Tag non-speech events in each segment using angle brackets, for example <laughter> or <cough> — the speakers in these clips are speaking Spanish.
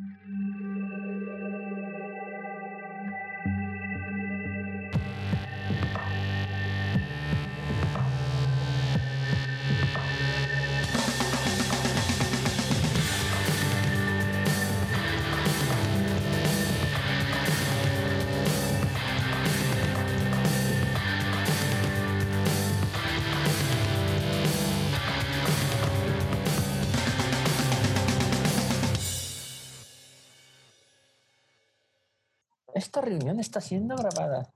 Música Esta reunión está siendo grabada.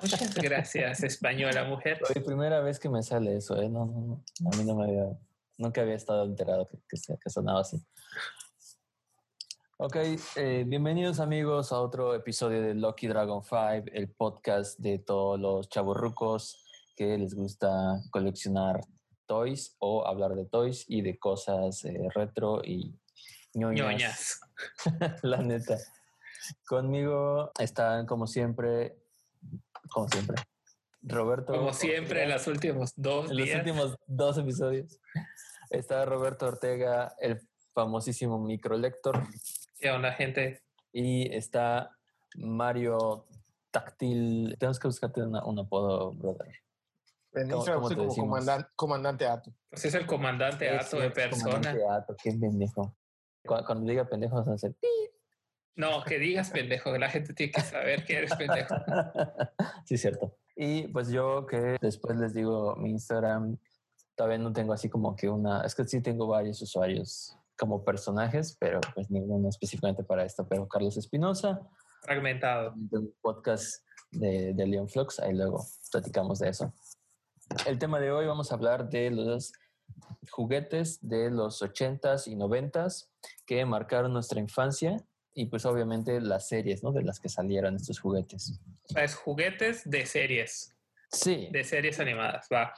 Muchas <laughs> gracias, española mujer. Es la primera vez que me sale eso, ¿eh? No, no, no. A mí no me había, nunca había estado enterado que, que, que sonaba así. Ok, eh, bienvenidos amigos a otro episodio de Lucky Dragon 5, el podcast de todos los chavorrucos que les gusta coleccionar toys o hablar de toys y de cosas eh, retro y ñoñas. ñoñas. <laughs> La neta. Conmigo están, como siempre, como siempre, Roberto. Como siempre, en los últimos dos en los días. últimos dos episodios. Está Roberto Ortega, el famosísimo microlector. ¿Qué onda, gente? Y está Mario Táctil. Tenemos que buscarte una- un apodo, brother. En ¿Cómo- Instagram cómo como decimos? comandante, comandante Ato. Pues es el comandante Es- Ato de persona. comandante Ato, qué pendejo. Cuando, cuando diga pendejo, vas a hacer pi. No, que digas pendejo, la gente tiene que saber que eres pendejo. <laughs> sí, cierto. Y pues yo que después les digo mi Instagram, todavía no tengo así como que una, es que sí tengo varios usuarios como personajes, pero pues ninguno específicamente para esto, pero Carlos Espinosa, Fragmentado. un podcast de, de Leon Flux, ahí luego platicamos de eso. El tema de hoy vamos a hablar de los juguetes de los 80s y 90s que marcaron nuestra infancia y pues obviamente las series, ¿no? De las que salieron estos juguetes. O sea, es juguetes de series, Sí, de series animadas, va.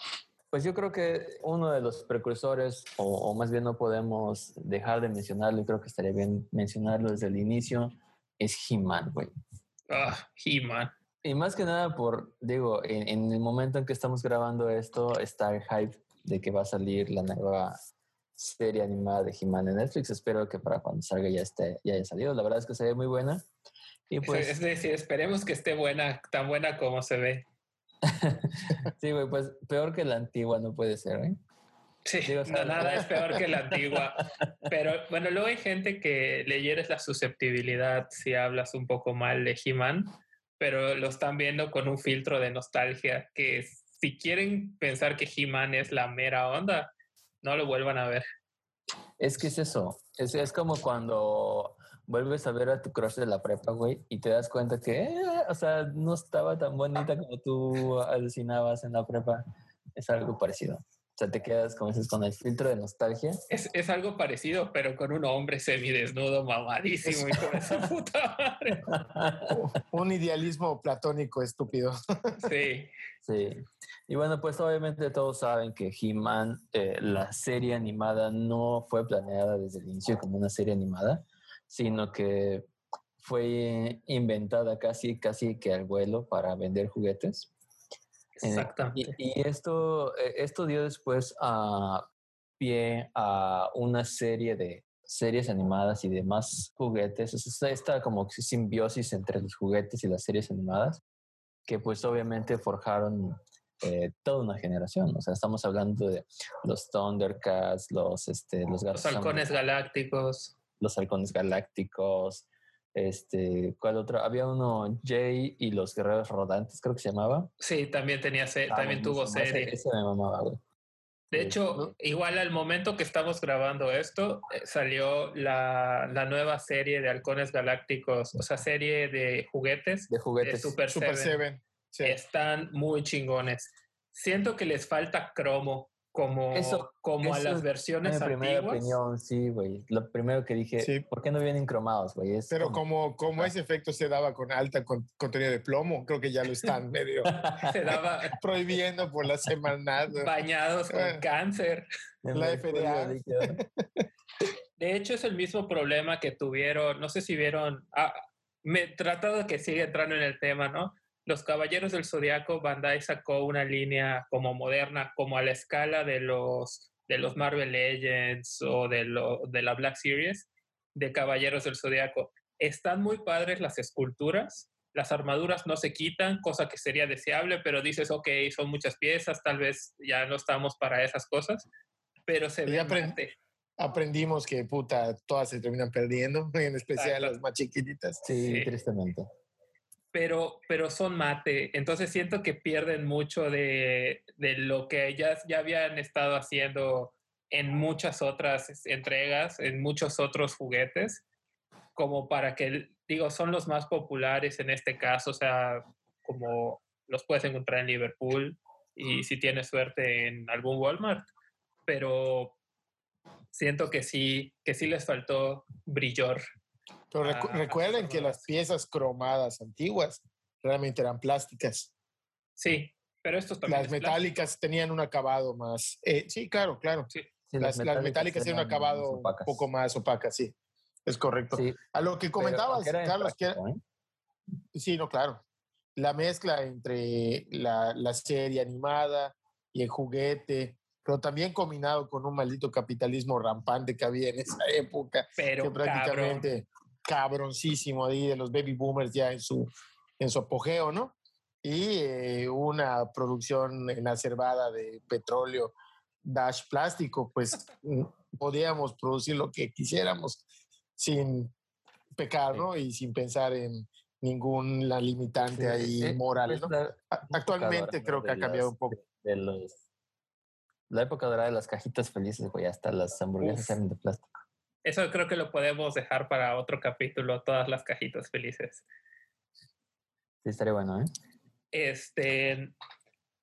pues yo creo que uno de los precursores, o, o más bien no podemos dejar de mencionarlo, y creo que estaría bien mencionarlo desde el inicio, es He-Man, güey. Ah, He-Man. Y más que nada por, digo, en, en el momento en que estamos grabando esto, está el hype de que va a salir la nueva serie animada de He-Man en Netflix. Espero que para cuando salga ya, esté, ya haya salido. La verdad es que se ve muy buena. Y Es- pues, es decir, esperemos que esté buena, tan buena como se ve. <laughs> sí, güey, pues peor que la antigua no puede ser, ¿eh? Sí, Digo, no, nada es peor que la antigua. <laughs> Pero bueno, luego hay gente que le hieres la susceptibilidad si hablas un poco mal de He-Man, pero lo están viendo con un filtro de nostalgia que si quieren pensar que He-Man es la mera onda, no lo vuelvan a ver. Es que es eso. Es, es como cuando vuelves a ver a tu crush de la prepa, güey, y te das cuenta que, eh, o sea, no estaba tan bonita como tú alucinabas en la prepa. Es algo parecido. O sea, te quedas, como dices, con el filtro de nostalgia. Es, es algo parecido, pero con un hombre semidesnudo, mamadísimo y con esa puta madre. Un idealismo platónico estúpido. Sí, Sí. Y bueno, pues obviamente todos saben que He-Man, eh, la serie animada, no fue planeada desde el inicio como una serie animada, sino que fue inventada casi, casi que al vuelo para vender juguetes. Eh, exactamente. y, y esto, eh, esto dio después a pie a una serie de series animadas y demás juguetes. O sea, esta como simbiosis entre los juguetes y las series animadas, que pues obviamente forjaron eh, toda una generación. O sea, estamos hablando de los Thundercats, los, este, los, Los halcones galácticos. los halcones galácticos, este, ¿cuál otro? Había uno, Jay y los guerreros rodantes, creo que se llamaba. Sí, también tenía se- Ah, también tuvo. Ese- serie. Ese, me mamaba, güey. De Sí. hecho, igual al momento que estamos grabando esto, eh, salió la, la nueva serie de Halcones Galácticos, o sea, serie de juguetes De de juguetes. Super, Super Seven. Seven. Sí. Están muy chingones. Siento que les falta cromo como, Eso- como a eso las es versiones Mi primera antiguas. opinión, sí, güey. Lo primero que dije, Sí. ¿por qué no vienen cromados, güey? Pero como, como ese efecto se daba con alta con- contenido de plomo, creo que ya lo están <laughs> medio Se daba <laughs> prohibiendo por la semana. bañados con Ah. cáncer. en la FDA. <laughs> De hecho, es el mismo problema que tuvieron, no sé si vieron, ah, me he tratado de que siga entrando en el tema, ¿no? Los Caballeros del Zodiaco, Bandai sacó una línea como moderna, como a la escala de los, de los Marvel Legends o de, lo, de la Black Series, de Caballeros del Zodiaco. Están muy padres las esculturas, las armaduras no se quitan, cosa que sería deseable, pero dices, ok, son muchas piezas, tal vez ya no estamos para esas cosas, pero se ve aprendimos que puta, todas se terminan perdiendo, en especial las más chiquititas. Sí, tristemente. Pero, pero son mate, entonces siento que pierden mucho de, de lo que ellas ya habían estado haciendo en muchas otras entregas, en muchos otros juguetes, como para que, digo, son los más populares en este caso, o sea, como los puedes encontrar en Liverpool y si tienes suerte en algún Walmart, pero siento que sí, que sí les faltó brillor. Pero recuerden que las piezas cromadas antiguas realmente eran plásticas. Sí, pero estos también. Las metálicas tenían un acabado más. Eh, sí, claro, claro. Sí. las, metálicas, tienen un acabado un poco más opacas, sí. Es correcto. A lo que comentabas, Carlos, que ¿eh? Sí, no, claro. La mezcla entre la, la serie animada y el juguete, pero también combinado con un maldito capitalismo rampante que había en esa época, pero que prácticamente cabroncísimo ahí de los baby boomers ya en su, en su apogeo, ¿no? Y eh, una producción exacerbada de petróleo dash plástico, pues <laughs> mm, podíamos producir lo que quisiéramos sin pecar, ¿no? Y sin pensar en ninguna limitante ahí eh, moral, ¿no? Actualmente creo que ha cambiado un poco. De los la época dorada de las cajitas felices, güey, hasta las hamburguesas eran de plástico. Eso creo que lo podemos dejar para otro capítulo, todas las cajitas felices. Sí, estaría bueno, ¿eh? Este,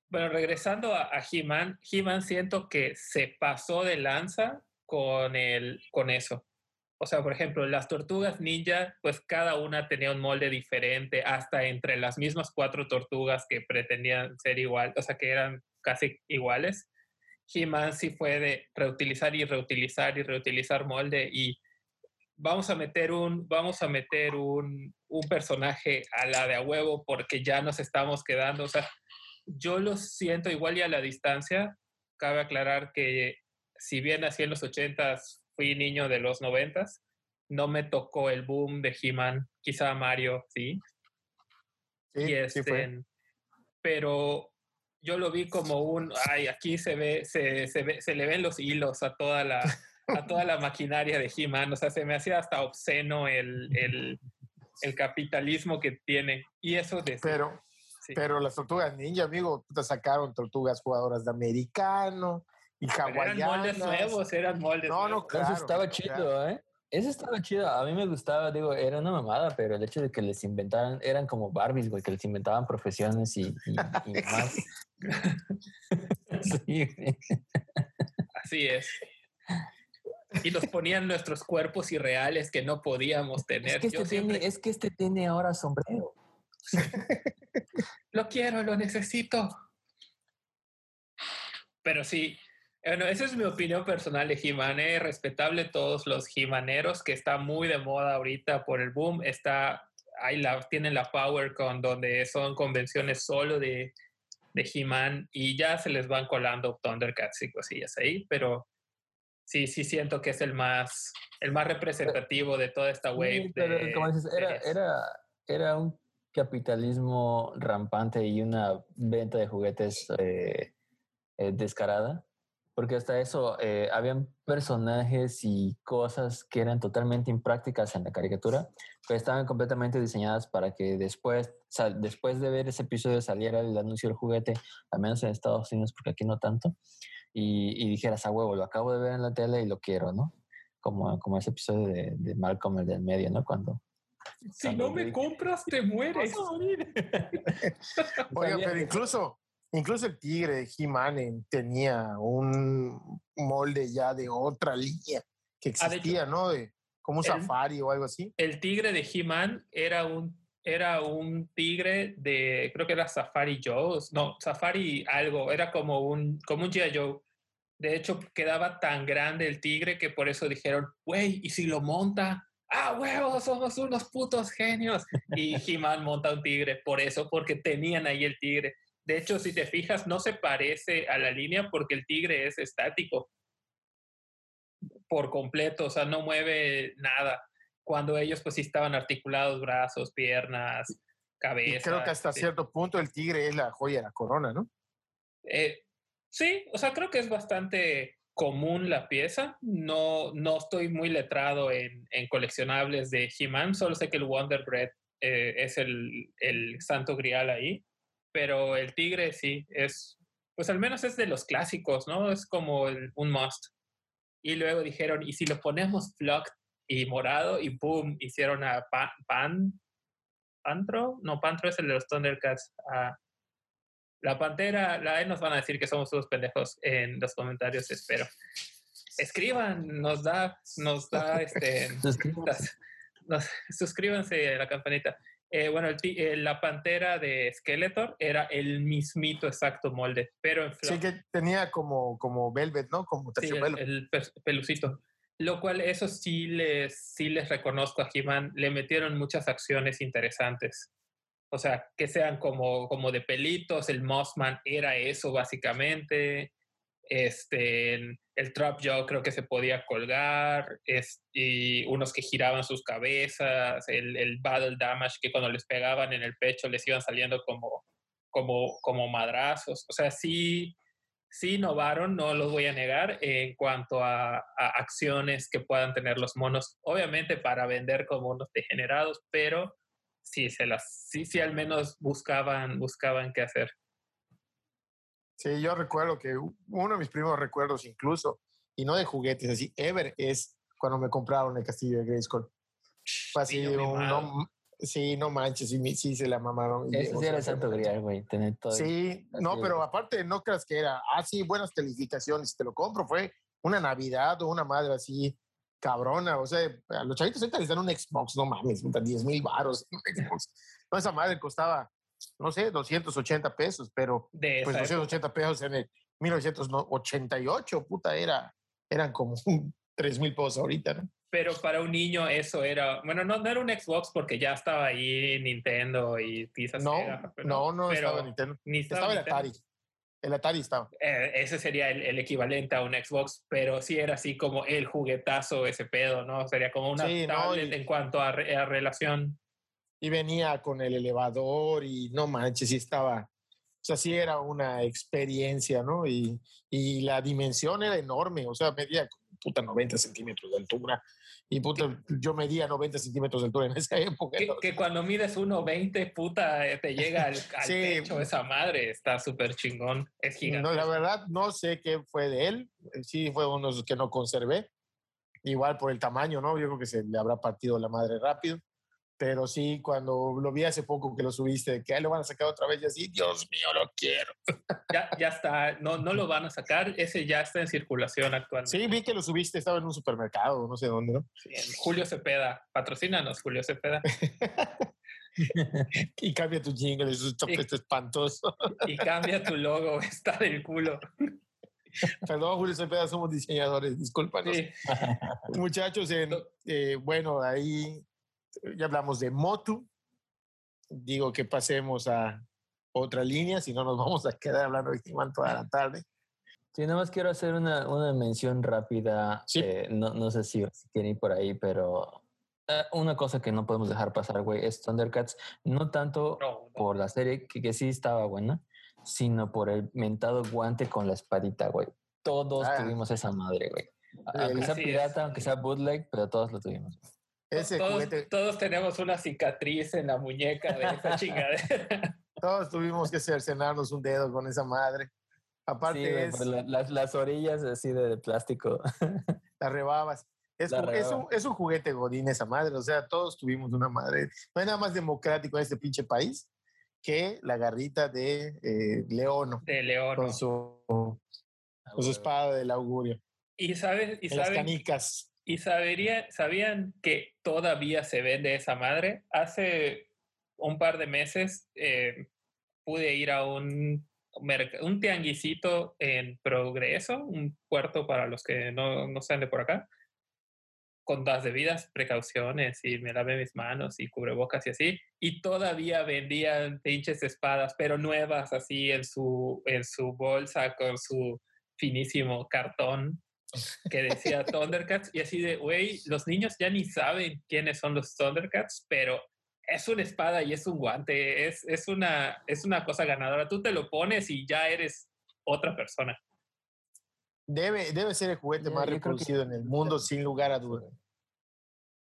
bueno, regresando a, He-Man, He-Man siento que se pasó de lanza con, el, con eso. O sea, por ejemplo, las tortugas ninja, pues cada una tenía un molde diferente, hasta entre las mismas cuatro tortugas que pretendían ser igual, o sea, que eran casi iguales. He-Man sí fue de reutilizar y reutilizar y reutilizar molde y vamos a meter un, vamos a meter un, un personaje a la de a huevo porque ya nos estamos quedando. O sea, yo lo siento igual y a la distancia. Cabe aclarar que si bien así en los ochentas fui niño de los noventas, no me tocó el boom de He-Man, quizá Mario, sí. Sí, sí fue. Este, pero yo lo vi como un, ay, aquí se ve, se, se, ve, se le ven los hilos a toda la, a toda la maquinaria de He-Man, o sea, se me hacía hasta obsceno el, el, el capitalismo que tiene. Y eso de... Pero, pero las tortugas ninja, amigo, te sacaron tortugas jugadoras de americano y hawaianas. Eran moldes nuevos, eran moldes No, no, claro. Eso estaba chido, ¿eh? Eso estaba chido. A mí me gustaba, digo, era una mamada, pero el hecho de que les inventaran, eran como Barbies, güey, que les inventaban profesiones y, y, <laughs> más. <laughs> sí, Así es. Y los ponían nuestros cuerpos irreales que no podíamos tener. Es que, este, tiene, es que este tiene ahora sombrero. lo quiero, lo necesito. Pero sí, bueno, esa es mi opinión personal de He-Man. ¿eh? Respetable todos los He-Maneros, que está muy de moda ahorita por el boom. Está, ahí la, tienen la PowerCon, donde son convenciones solo de, de He-Man y ya se les van colando Thundercats y cosillas ahí, pero sí, sí siento que es el más, el más representativo de toda esta wave. pero como dices, era, era, era un capitalismo rampante y una venta de juguetes eh, eh, descarada porque hasta eso, eh, habían personajes y cosas que eran totalmente imprácticas en la caricatura, pero estaban completamente diseñadas para que después, después de ver ese episodio saliera el anuncio del juguete, al menos en Estados Unidos, porque aquí no tanto, y, dijeras, a huevo, lo acabo de ver en la tele y lo quiero, ¿no? Como, como ese episodio de, de Malcolm, el del medio, ¿no? Cuando si no me compras, te <laughs> mueres. Oye, <laughs> pero incluso Incluso el tigre de He-Man tenía un molde ya de otra línea que ah, existía, ¿no? De, como un safari o algo así. El tigre de He-Man era un, era un tigre de, creo que era Safari Joe, no, Safari algo, era como un, como un G.I. Joe. De hecho, quedaba tan grande el tigre que por eso dijeron, güey, ¿y si lo monta? ¡Ah, huevos! Somos unos putos genios. Y He-Man monta un tigre, por eso, porque tenían ahí el tigre. De hecho, si te fijas, no se parece a la línea porque el tigre es estático. por completo, o sea, no mueve nada. Cuando ellos pues sí estaban articulados, brazos, piernas, cabeza. Y creo que hasta cierto punto el tigre es la joya de la corona, ¿no? Eh, sí, o sea, creo que es bastante común la pieza. No, no estoy muy letrado en, en coleccionables de He-Man, solo sé que el Wonder Bread eh, es el, el santo grial ahí, pero el tigre sí, es, pues al menos es de los clásicos, ¿no? Es como un must. Y luego dijeron, ¿y si lo ponemos flock y morado? Y boom, hicieron a Pan, Pantro, no, Pantro es el de los Thundercats. Ah, la Pantera, la nos van a decir que somos todos pendejos en los comentarios, espero. Escriban, nos da, nos da <laughs> este. suscríbanse a la campanita. Eh, bueno, el, la pantera de Skeletor era el mismito exacto molde, pero en Sí, que tenía como, como velvet, ¿no? Como terciopelo. Sí, el, el, pelucito. Lo cual, eso sí les, sí les reconozco a He-Man, le metieron muchas acciones interesantes. O sea, que sean como, como de pelitos, el Mossman era eso básicamente. Este, el Trap Jaw creo que se podía colgar, es, y unos que giraban sus cabezas, el, el, Battle Damage que cuando les pegaban en el pecho les iban saliendo como, como, como madrazos. O sea, sí, sí innovaron, no los voy a negar, en cuanto a, a, acciones que puedan tener los monos, obviamente para vender como unos degenerados, pero sí, se las, sí, sí al menos buscaban, buscaban qué hacer. Sí, yo recuerdo que uno de mis primeros recuerdos incluso, y no de juguetes, así, ever, es cuando me compraron el castillo de Grayskull. Fue así, no, sí, no manches, sí, sí se la mamaron. Ese sí era el santo grial, güey, tener todo. Sí, no, pero aparte no creas que era, ah, sí, buenas calificaciones, te lo compro, fue una Navidad o una madre así cabrona, o sea, a los chavitos ahorita les dan un Xbox, no mames, 10 mil baros, no, esa madre costaba no sé, 280 pesos, pero de pues 280 pesos en el 1988, puta, era, eran como <laughs> 3 mil pesos ahorita, ¿no? Pero para un niño eso era, bueno, no, no era un Xbox porque ya estaba ahí Nintendo y quizás no, no, no, estaba Nintendo. Ni estaba, el Atari. El Atari estaba. Eh, ese sería el, equivalente a un Xbox, pero sí era así como el juguetazo ese pedo, ¿no? Sería como una tablet en cuanto a, a relación y venía con el elevador y no manches, sí estaba, o sea, sí era una experiencia, ¿no? Y, y la dimensión era enorme, o sea, medía puta 90 centímetros de altura. Y puta, yo medía 90 centímetros de altura en esa época. Que, cuando mides 1,20, puta, eh, te llega al, <laughs> al techo esa madre. Está súper chingón. Es gigante. No, la verdad, no sé qué fue de él. Sí, fue uno que no conservé. Igual por el tamaño, ¿no? Yo creo que se le habrá partido la madre rápido pero sí, cuando lo vi hace poco que lo subiste, que ahí lo van a sacar otra vez, y así, Dios mío, lo quiero. Ya, ya está, no, no lo van a sacar, ese ya está en circulación actualmente. Sí, vi que lo subiste, estaba en un supermercado, no sé dónde, ¿no? Julio Cepeda, patrocínanos, Julio Cepeda. <laughs> y cambia tu jingle, es un espantoso. y cambia tu logo, <laughs> está del culo. Perdón, Julio Cepeda, somos diseñadores, discúlpanos. Muchachos, eh, bueno, ahí ya hablamos de Motu. Digo que pasemos a otra línea, si no nos <laughs> vamos a quedar hablando de He-Man toda la tarde. Sí, nada más quiero hacer una, una mención rápida. Eh, no, no, sé si, si, quieren ir por ahí, pero eh, una cosa que no podemos dejar pasar, güey, es Thundercats. No tanto por la serie, que, que, sí estaba buena, sino por el mentado guante con la espadita, güey. Todos ah. tuvimos esa madre, güey. Aunque sea pirata, aunque sea bootleg, pero todos lo tuvimos todos, tenemos una cicatriz en la muñeca de esa <laughs> chingadera. todos tuvimos que cercenarnos un dedo con esa madre. Aparte es, las, las, orillas así de, plástico. <laughs> Las rebabas. Es, es, un, es, un, juguete godín esa madre, o sea, todos tuvimos una madre. No hay nada más democrático en este pinche país que la garrita de eh, Leono. De Leono. Con su, con su espada del augurio. Y sabes, y Las canicas. ¿Y sabería, sabían que todavía se vende esa madre? Hace un par de meses eh, pude ir a un, un tianguisito en Progreso, un puerto para los que no, no sean de por acá, con las debidas precauciones y me lavé mis manos y cubrebocas y así, y todavía vendían pinches espadas, pero nuevas así en su, en su bolsa con su finísimo cartón que decía Thundercats y así de, güey, los niños ya ni saben quiénes son los Thundercats, pero es una espada y es un guante, es, es, una, es una cosa ganadora. Tú te lo pones y ya eres otra persona. Debe, debe ser el juguete más reproducido en el mundo, sin lugar a dudas.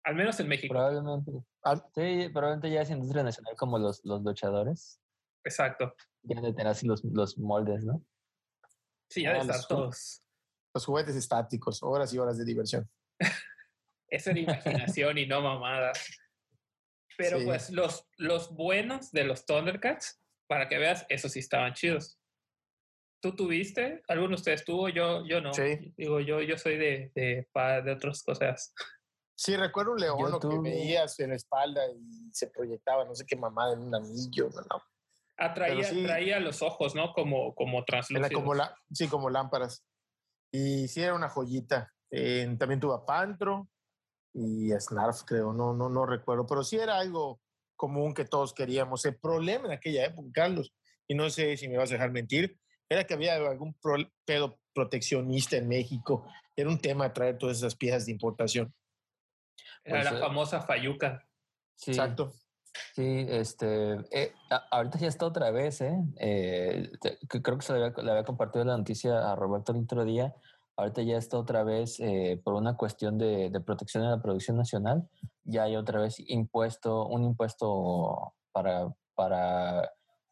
Al menos en México. Probablemente. Sí, probablemente ya es industria nacional como los, los luchadores. Exacto. Ya de tener así los, los moldes, ¿no? Sí, ya de estar todos. Los juguetes estáticos, horas y horas de diversión. <laughs> Eso era imaginación y no mamada. Pero pues los, los buenos de los Thundercats, para que veas, esos sí estaban chidos. ¿Tú tuviste? ¿Alguno de ustedes tuvo? Yo, yo no. Sí. Digo, yo, yo soy de, de, de otras cosas. Sí, recuerdo un león lo que veías en la espalda y se proyectaba, no sé qué mamada, en un anillo, ¿no? Atraía, ah, los ojos, ¿no? Como, como translúcidos. como la, sí, como lámparas. Y sí, era una joyita. también tuvo a Pantro y a Snarf, creo, no, no, no recuerdo, pero sí era algo común que todos queríamos. El problema en aquella época, Carlos, y no sé si me vas a dejar mentir, era que había algún pedo proteccionista en México. Era un tema traer todas esas piezas de importación. Era la pues, eh, famosa Fayuca. Sí, Exacto. Sí, este, eh, ahorita ya está otra vez, ¿eh? eh creo que se le había, compartido la noticia a Roberto el otro día. Ahorita ya está otra vez por una cuestión de, de, protección de la producción nacional. Ya hay otra vez impuesto, un impuesto para, para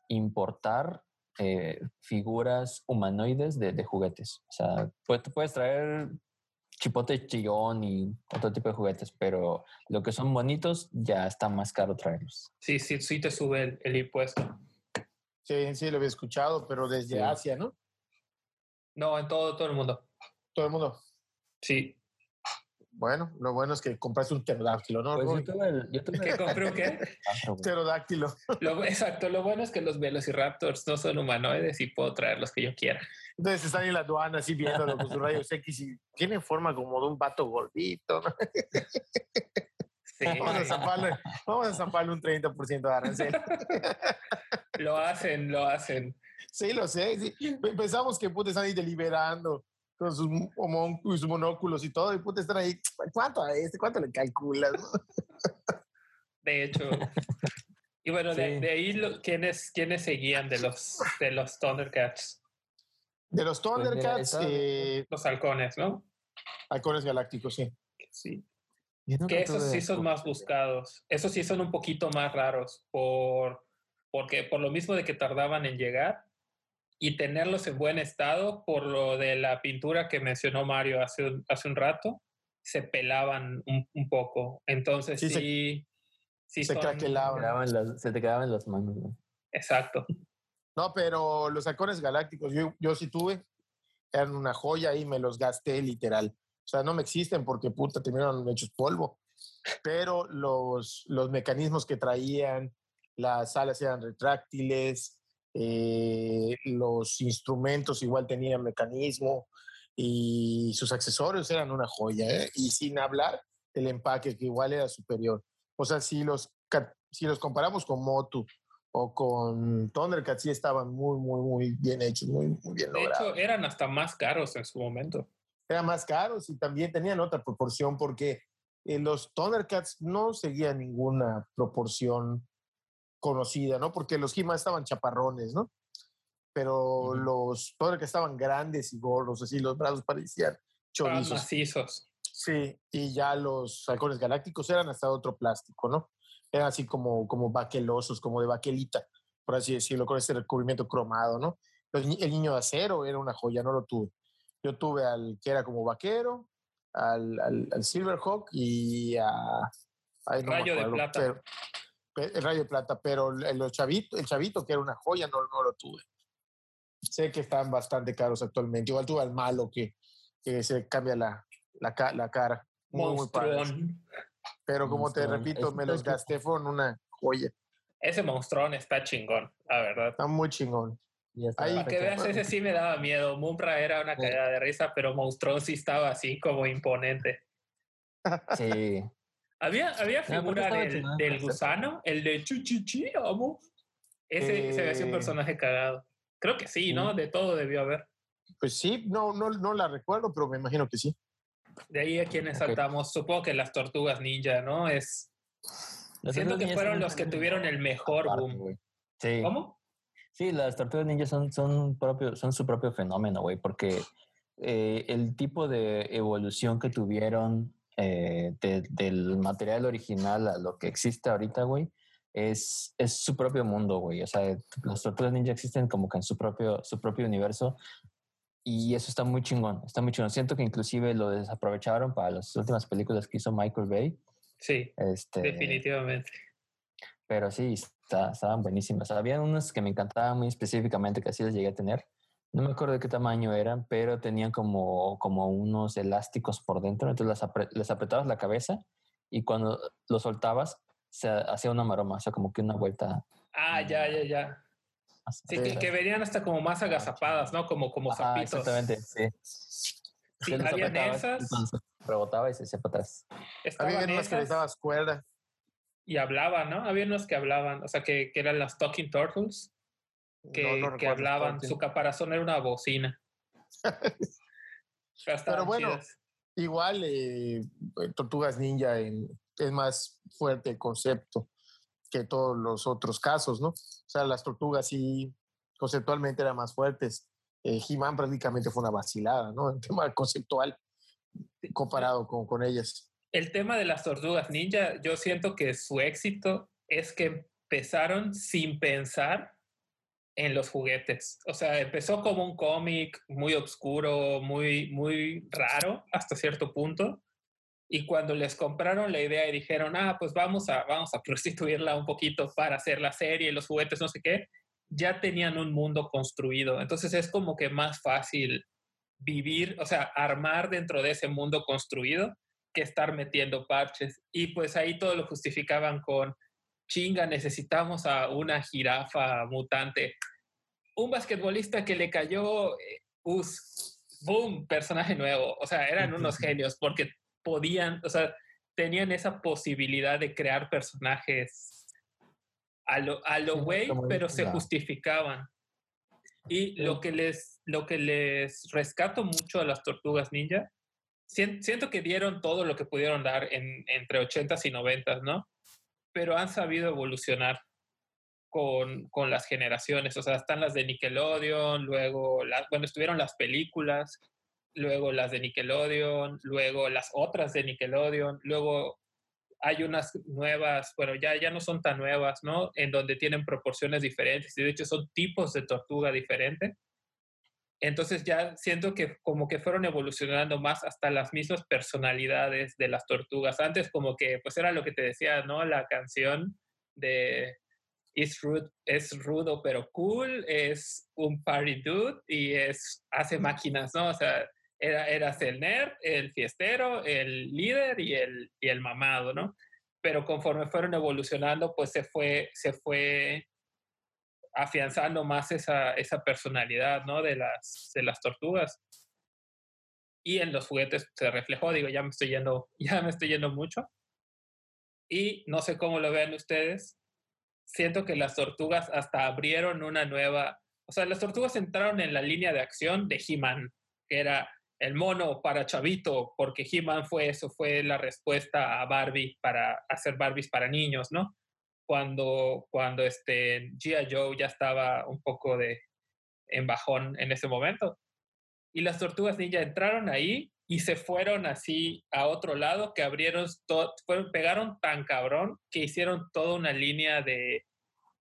importar eh, figuras humanoides de, de, juguetes. O sea, pues, puedes traer chipote chillón y otro tipo de juguetes, pero lo que son bonitos ya está más caro traerlos. Sí, sí, sí te sube el, impuesto. Sí, sí, lo había escuchado, pero desde Asia, ¿no? No, en todo, todo el mundo. Todo el mundo. Sí. Bueno, lo bueno es que compraste un pterodáctilo, ¿no? Pues yo tuve el, yo tuve <laughs> ¿Qué compré un qué? pterodáctilo. exacto, lo bueno es que los velociraptors no son humanoides y puedo traer los que yo quiera. Entonces están en la aduana así viéndolo con sus rayos X y tienen forma como de un vato gordito, ¿no? Sí. Vamos a zamparle, vamos a zamparle un 30% de arancel. Lo hacen, lo hacen. Sí, lo sé. Pensamos que puta están ahí deliberando con sus, sus monóculos y todo, y puta están ahí, ¿cuánto a este? ¿Cuánto le calculas? <laughs> De hecho. Y bueno, de, ahí, ¿quiénes, ¿quiénes seguían de los, de los Thundercats? De los pues Thundercats. eh, los halcones, ¿no? Halcones galácticos, sí. Sí. Que esos sí son más buscados. Esos sí son un poquito más raros. Por, porque por lo mismo de que tardaban en llegar, y tenerlos en buen estado por lo de la pintura que mencionó Mario hace un, hace un rato, se pelaban un, poco. Entonces sí, sí, se, se craquelaban. se te quedaban las manos. Exacto. No, pero los halcones galácticos, yo, yo sí tuve, eran una joya y me los gasté literal. O sea, no me existen porque puta terminaron hechos polvo. Pero los, los mecanismos que traían, las alas eran retráctiles, eh, los instrumentos igual tenían mecanismo y sus accesorios eran una joya, ¿eh? y sin hablar del empaque que igual era superior. O sea, si los, si los comparamos con Motu o con Thundercats, sí estaban muy, muy, muy bien hechos, muy, muy bien logrados. De hecho, eran hasta más caros en su momento. Eran más caros y también tenían otra proporción porque eh, los Thundercats no seguían ninguna proporción conocida, ¿no? Porque los He-Man estaban chaparrones, ¿no? Pero los los que estaban grandes y gordos, así los brazos parecían chorizos. macizos. Sí, y ya los halcones galácticos eran hasta otro plástico, ¿no? Eran así como, como baquelosos, como de baquelita, por así decirlo, con ese recubrimiento cromado, ¿no? El, niño de acero era una joya, no lo tuve. Yo tuve al que era como vaquero, al, al, Silverhawk y a... Rayo de plata el Rayo de Plata, pero el, chavito, el chavito, que era una joya, no, no lo tuve. Sé que están bastante caros actualmente. Igual tuve al malo que, que se cambia la, la, la cara. Muy, muy Pero como te repito, me los gasté, fueron una joya. Ese monstruón está chingón, la verdad. Está muy chingón. Para que veas, ese sí me daba miedo. Mumbra era una caída de risa, pero Monstrón sí estaba así como imponente. Sí. Había, había figura del, del, gusano, el de Chuchichi, amo. Ese se ve así un eh. personaje cagado. Creo que sí, ¿no? De todo debió haber. pues sí, no, no, no la recuerdo, pero me imagino que sí. De ahí a quienes saltamos, supongo que las tortugas ninja, ¿no? Es. siento que fueron los que tuvieron el mejor boom. Sí. ¿Cómo? Sí, las tortugas ninja son, son, propio, son su propio fenómeno, güey, porque eh, el tipo de evolución que tuvieron eh, del material original a lo que existe ahorita, güey, es, es su propio mundo, güey. O sea, las tortugas ninja existen como que en su propio, su propio universo. Y eso está muy chingón, está muy chingón. Siento que inclusive lo desaprovecharon para las últimas películas que hizo Michael Bay. Sí, este, definitivamente. Pero sí, está, estaban buenísimas. Había unas que me encantaban muy específicamente, que así las llegué a tener. No me acuerdo de qué tamaño eran, pero tenían como, como unos elásticos por dentro. Entonces les apretabas la cabeza y cuando lo soltabas se hacía una maroma, o sea, como que una vuelta. Ah, ya, ya, ya. Sí, que, venían hasta como más agazapadas, ¿no? Como, como zapitos. exactamente, sí. Sí, habían esas. Rebotaba y se hacía para atrás. Había unas que les dabas cuerda. Y hablaban, ¿no? Había unos que hablaban, o sea, que, que eran las Talking Turtles, que, que hablaban. Su caparazón era una bocina. <laughs> Pero bueno, igual eh, Tortugas Ninja en, es más fuerte el concepto que todos los otros casos, ¿no? O sea, las tortugas sí conceptualmente eran más fuertes. Eh, He-Man prácticamente fue una vacilada, ¿no? <laughs> En tema conceptual comparado con, con ellas. El tema de las tortugas ninja, yo siento que su éxito es que empezaron sin pensar en los juguetes. O sea, empezó como un cómic muy oscuro, muy, muy raro hasta cierto punto y cuando les compraron la idea y dijeron, ah, pues vamos a, vamos a <laughs> prostituirla un poquito para hacer la serie, los juguetes, no sé qué, ya tenían un mundo construido. Entonces es como que más fácil vivir, o sea, armar dentro de ese mundo construido que estar metiendo parches. Y pues ahí todo lo justificaban con, chinga, necesitamos a una jirafa mutante. Un basquetbolista que le cayó, us, boom, personaje nuevo. O sea, eran unos genios porque podían, o sea, tenían esa posibilidad de crear personajes a lo, a lo güey, pero se justificaban. Y lo que les, lo que les rescato mucho a las tortugas ninja, siento que dieron todo lo que pudieron dar en, entre 80s y 90s, ¿no? Pero han sabido evolucionar con, con, las generaciones. O sea, están las de Nickelodeon, luego, las, bueno, estuvieron las películas, luego las de Nickelodeon, luego las otras de Nickelodeon, luego hay unas nuevas, bueno, ya, ya no son tan nuevas, ¿no? En donde tienen proporciones diferentes y de hecho son tipos de tortuga diferentes. Entonces ya siento que como que fueron evolucionando más hasta las mismas personalidades de las tortugas. Antes como que pues era lo que te decía, ¿no? La canción de es, rude, es rudo pero cool, es un party dude y es, hace máquinas, ¿no? O sea, era, eras el nerd, el fiestero, el líder y el, y el mamado, ¿no? Pero conforme fueron evolucionando, pues se fue, se fue afianzando más esa, esa personalidad, ¿no? De las, de las tortugas. Y en los juguetes se reflejó, digo, ya me estoy yendo, <laughs> ya me estoy yendo mucho. Y no sé cómo lo vean ustedes. Siento que las tortugas hasta abrieron una nueva, o sea, las tortugas entraron en la línea de acción de He-Man, que era el mono para chavito, porque He-Man fue eso, fue la respuesta a Barbie para hacer Barbies para niños, ¿no? Cuando, cuando este G.I. Joe ya estaba un poco de en bajón en ese momento. Y las tortugas ninja entraron ahí y se fueron así a otro lado que abrieron todo, fueron, pegaron tan cabrón que hicieron toda una línea de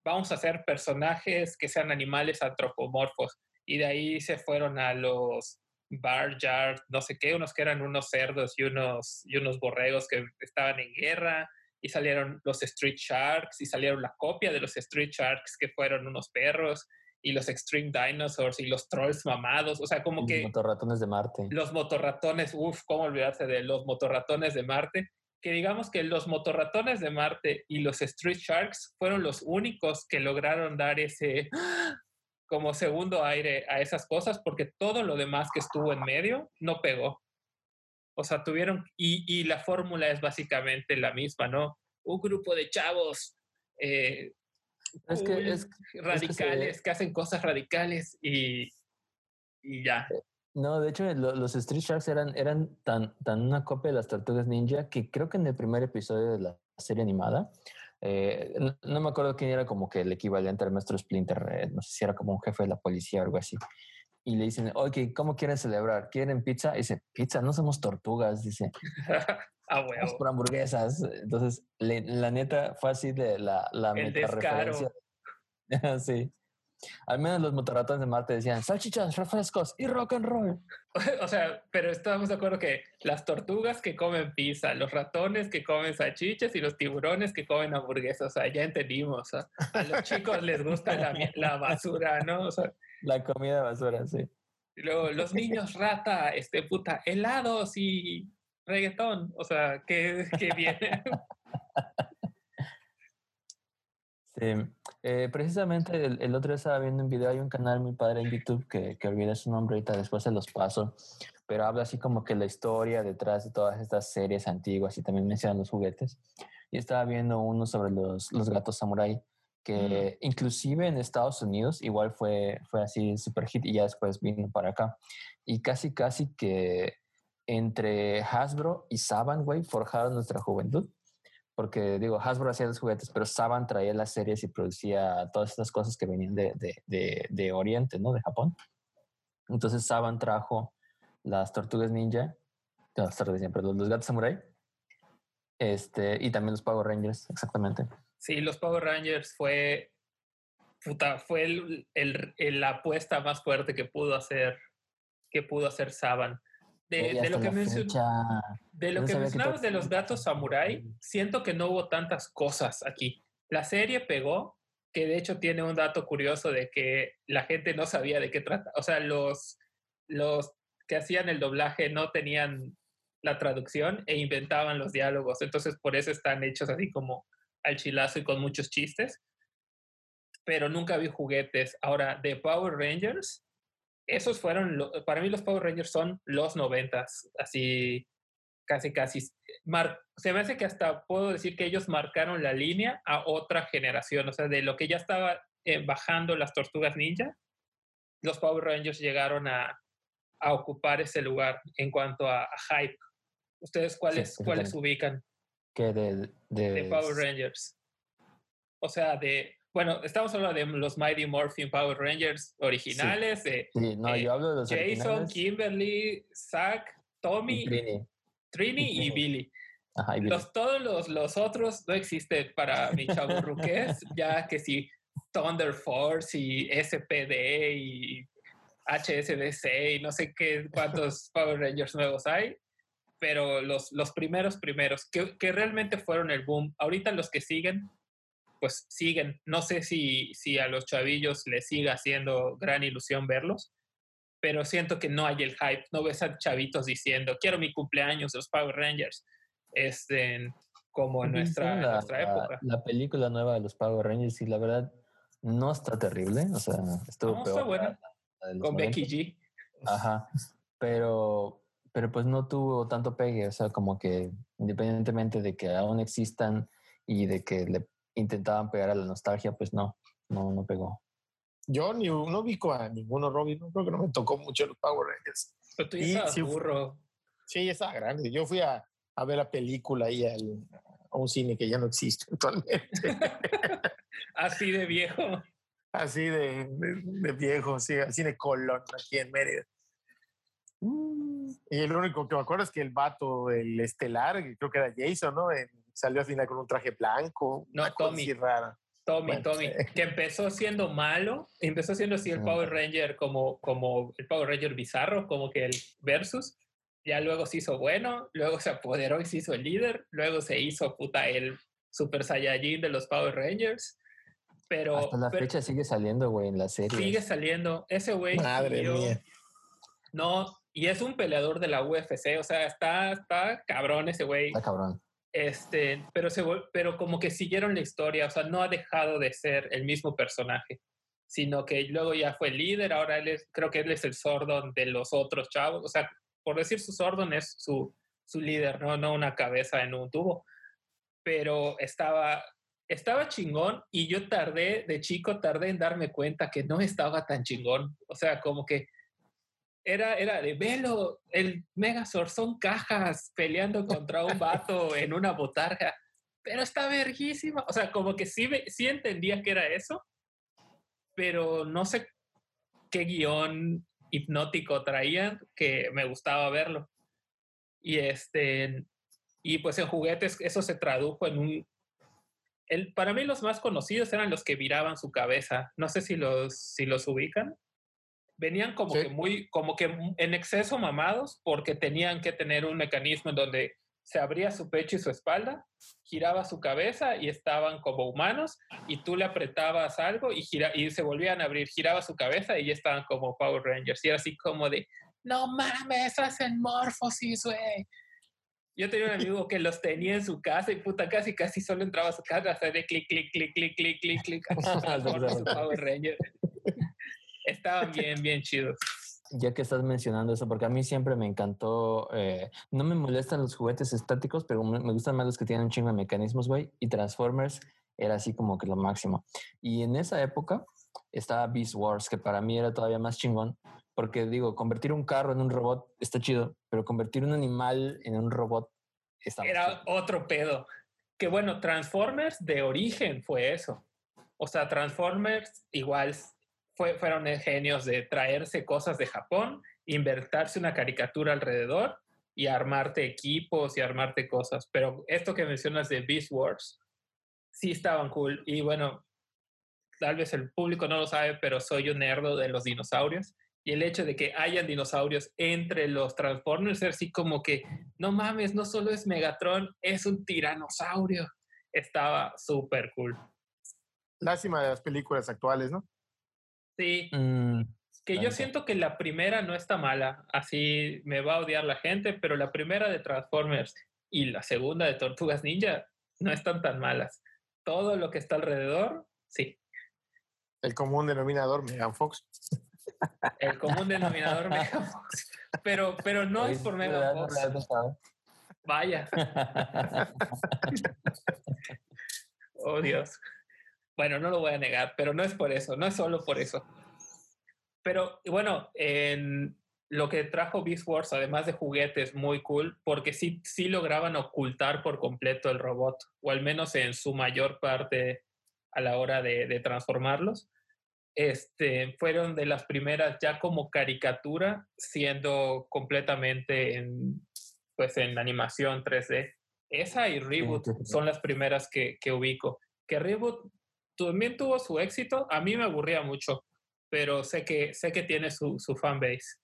vamos a hacer personajes que sean animales antropomorfos. Y de ahí se fueron a los Bar Yard, no sé qué, unos que eran unos cerdos y unos, y unos borregos que estaban en guerra, y salieron los Street Sharks, y salieron la copia de los Street Sharks, que fueron unos perros, y los Extreme Dinosaurs, y los trolls mamados, o sea, como que... Los motorratones de Marte. Los motorratones, uff, cómo olvidarse de los motorratones de Marte, que digamos que los motorratones de Marte y los Street Sharks fueron los únicos que lograron dar ese como segundo aire a esas cosas porque todo lo demás que estuvo en medio no pegó. O sea, tuvieron, y, la fórmula es básicamente la misma, ¿no? Un grupo de chavos eh, es que, es, radicales que, hacen cosas radicales y, y ya. No, de hecho, los Street Sharks eran, eran tan, tan una copia de las Tortugas Ninja que creo que en el primer episodio de la serie animada, eh, no, me acuerdo quién era como que el equivalente al maestro Splinter, eh, no sé si era como un jefe de la policía o algo así. Y le dicen, oye, ¿cómo quieren celebrar? ¿Quieren pizza? Y dice, pizza, no somos tortugas, dice. <laughs> ah, bueno. por hamburguesas. Entonces, la neta fue así de la, la el descaro. <laughs> sí. Al menos los motorratones de Marte decían salchichas, refrescos y rock and roll. <laughs> o sea, pero estábamos de acuerdo que las tortugas que comen pizza, los ratones que comen salchichas y los tiburones que comen hamburguesas. O sea, ya entendimos. A los chicos les gusta la, la basura, ¿no? O sea, la comida basura, sí. Luego los niños rata, este puta, helados y reggaetón. O sea, que, que viene. Sí. Eh, precisamente el, otro día estaba viendo un video, hay un canal muy padre en YouTube que, que olvidé su nombre ahorita, después se los paso, pero habla así como que la historia detrás de todas estas series antiguas y también mencionan los juguetes. Y estaba viendo uno sobre los, los gatos samurai, que inclusive en Estados Unidos igual fue, fue así super hit y ya después vino para acá. Y casi, casi que entre Hasbro y Saban, güey, forjaron nuestra juventud porque digo, Hasbro hacía los juguetes, pero Saban traía las series y producía todas estas cosas que venían de, de, de, Oriente, ¿no? De Japón. Entonces Saban trajo las tortugas ninja, las tortugas siempre, los, los gatos samurai, este, y también los Power Rangers, exactamente. Sí, los Power Rangers fue, puta, fue el, el, la apuesta más fuerte que pudo hacer, que pudo hacer Saban. De, lo que, de lo que mencionabas de los gatos samurai, siento que no hubo tantas cosas aquí. La serie pegó, que de hecho tiene un dato curioso de que la gente no sabía de qué trata. O sea, los, los que hacían el doblaje no tenían la traducción e inventaban los diálogos. Entonces, por eso están hechos así como al chilazo y con muchos chistes. Pero nunca vi juguetes. Ahora, de Power Rangers, esos fueron, para mí los Power Rangers son los noventas, así casi, casi. se me hace que hasta puedo decir que ellos marcaron la línea a otra generación, o sea, de lo que ya estaba eh, bajando las tortugas ninja, los Power Rangers llegaron a, a ocupar ese lugar en cuanto a, hype. ¿Ustedes cuáles, cuáles ubican? Que de, de Power Rangers. O sea, de, bueno, estamos hablando de los Mighty Morphin Power Rangers originales. Sí, no, yo hablo de los Jason, Kimberly, Zack, Tommy, Trini, y, Billy. Ajá, y Los, todos los, los, otros no existen para mi chavo Ruqués, <laughs> ya que si Thunder Force y SPD y HSBC y no sé qué cuántos Power Rangers nuevos hay, pero los, los primeros primeros, que, que realmente fueron el boom. Ahorita los que siguen pues siguen. No sé si, si a los chavillos les siga haciendo gran ilusión verlos, pero siento que no hay el hype. No ves a chavitos diciendo, quiero mi cumpleaños los Power Rangers, este, como en nuestra, nuestra época. La, película nueva de los Power Rangers, y la verdad, no está terrible. O sea, estuvo peor. Está buena. Con Becky G. Ajá. Pero, pero pues no tuvo tanto pegue. O sea, como que independientemente de que aún existan y de que le intentaban pegar a la nostalgia, pues no, no, no pegó. Yo ni, no ubico a ninguno, Robin. Creo que no me tocó mucho los Power Rangers. Pero tú ya sí, burro. Sí, estaba grande. Yo fui a, a ver la película y al, a un cine que ya no existe actualmente. <laughs> Así de viejo. Así de, de, viejo, sí, al cine Colón, aquí en Mérida. Mm. Y el único que me acuerdo es que el vato, el estelar, creo que era Jason, ¿no? En salió al final con un traje blanco. No, Tommy. Rara. Tommy, Tommy, que empezó siendo malo, empezó siendo así el Power Ranger como, como el Power Ranger bizarro, como que el versus, ya luego se hizo bueno, luego se apoderó y se hizo el líder, luego se hizo puta el Super Saiyajin de los Power Rangers, pero... Hasta la fecha sigue saliendo, güey, en la serie. Sigue saliendo, ese güey... Madre mía. No, y es un peleador de la UFC, o sea, está, está cabrón ese güey. Está cabrón. Este, pero, se, pero como que siguieron la historia, o sea, no ha dejado de ser el mismo personaje, sino que luego ya fue líder, ahora él es, creo que él es el Sordon de los otros chavos, o sea, por decir su Sordon es su, su líder, ¿no? no una cabeza en un tubo, pero estaba, estaba chingón y yo tardé, de chico tardé en darme cuenta que no estaba tan chingón, o sea, como que era, era de velo, el Megazord son cajas peleando contra un vato en una botarga. Pero está verguísima. O sea, como que sí, sí entendía que era eso, pero no sé qué guion hipnótico traían que me gustaba verlo. Y este, y pues en juguetes eso se tradujo en un... El, para mí los más conocidos eran los que viraban su cabeza. No sé si los, si los ubican. Venían como que muy, como que en exceso mamados porque tenían que tener un mecanismo en donde se abría su pecho y su espalda, giraba su cabeza y estaban como humanos y tú le apretabas algo y, gira, y se volvían a abrir, giraba su cabeza y ya estaban como Power Rangers. Y era así como de, no mames, hacen morfosis, güey. Yo tenía un amigo que los tenía en su casa y puta, casi casi solo entraba a su casa a hacer de clic, clic, clic, clic, clic, clic, clic. <laughs> <laughs> Power Rangers. Estaban bien, bien chidos ya que estás mencionando eso, porque a mí siempre me encantó, eh, no me molestan los juguetes estáticos, pero me, gustan más los que tienen un chingo de mecanismos, güey, y Transformers era así como que lo máximo. Y en esa época estaba Beast Wars, que para mí era todavía más chingón, porque digo, convertir un carro en un robot está chido, pero convertir un animal en un robot está Era otro pedo. Que bueno, Transformers de origen fue eso. O sea, Transformers igual fueron genios de traerse cosas de Japón, invertirse una caricatura alrededor y armarte equipos y armarte cosas. Pero esto que mencionas de Beast Wars, sí estaban cool. Y bueno, tal vez el público no lo sabe, pero soy un nerdo de los dinosaurios. Y el hecho de que hayan dinosaurios entre los Transformers es así como que, no mames, no solo es Megatron, es un tiranosaurio. Estaba súper cool. Lástima de las películas actuales, ¿no? Sí. Mm, que yo siento que la primera no está mala, así me va a odiar la gente, pero la primera de Transformers y la segunda de Tortugas Ninja no están tan malas. Todo lo que está alrededor, sí. El común denominador, Megan Fox. El común denominador, Megan <laughs> Fox. Pero, pero no es por Megan Fox. Vaya. <laughs> oh, Dios. Bueno, no lo voy a negar, pero no es por eso, no es solo por eso. Pero bueno, en lo que trajo Beast Wars, además de juguetes, muy cool, porque sí, sí lograban ocultar por completo el robot, o al menos en su mayor parte a la hora de, transformarlos. Este, fueron de las primeras ya como caricatura, siendo completamente en, pues en animación 3D. Esa y Reboot son las primeras que, que ubico. Que Reboot también tuvo su éxito. A mí me aburría mucho, pero sé que, sé que tiene su, su fanbase.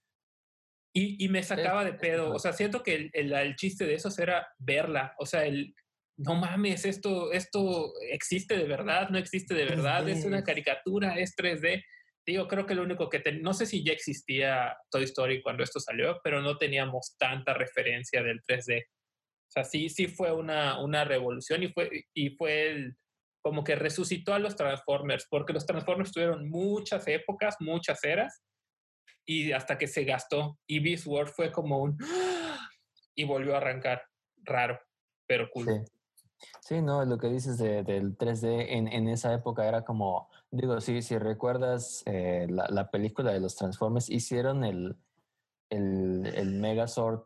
Y, y me sacaba de pedo. O sea, siento que el, el, chiste de esos era verla. O sea, el, no mames, esto, esto existe de verdad, no existe de verdad, es una caricatura, es 3D. Digo, creo que lo único que, no sé si ya existía Toy Story cuando esto salió, pero no teníamos tanta referencia del 3D. O sea, sí, sí fue una, una revolución y fue, y fue el, como que resucitó a los Transformers, porque los Transformers tuvieron muchas épocas, muchas eras, y hasta que se gastó. Y Beast fue como un... y volvió a arrancar. Raro, pero cool. Sí. no, lo que dices del 3D en, en, esa época era como, digo, sí, si recuerdas eh, la, la, película de los Transformers, hicieron el, el, el Megazord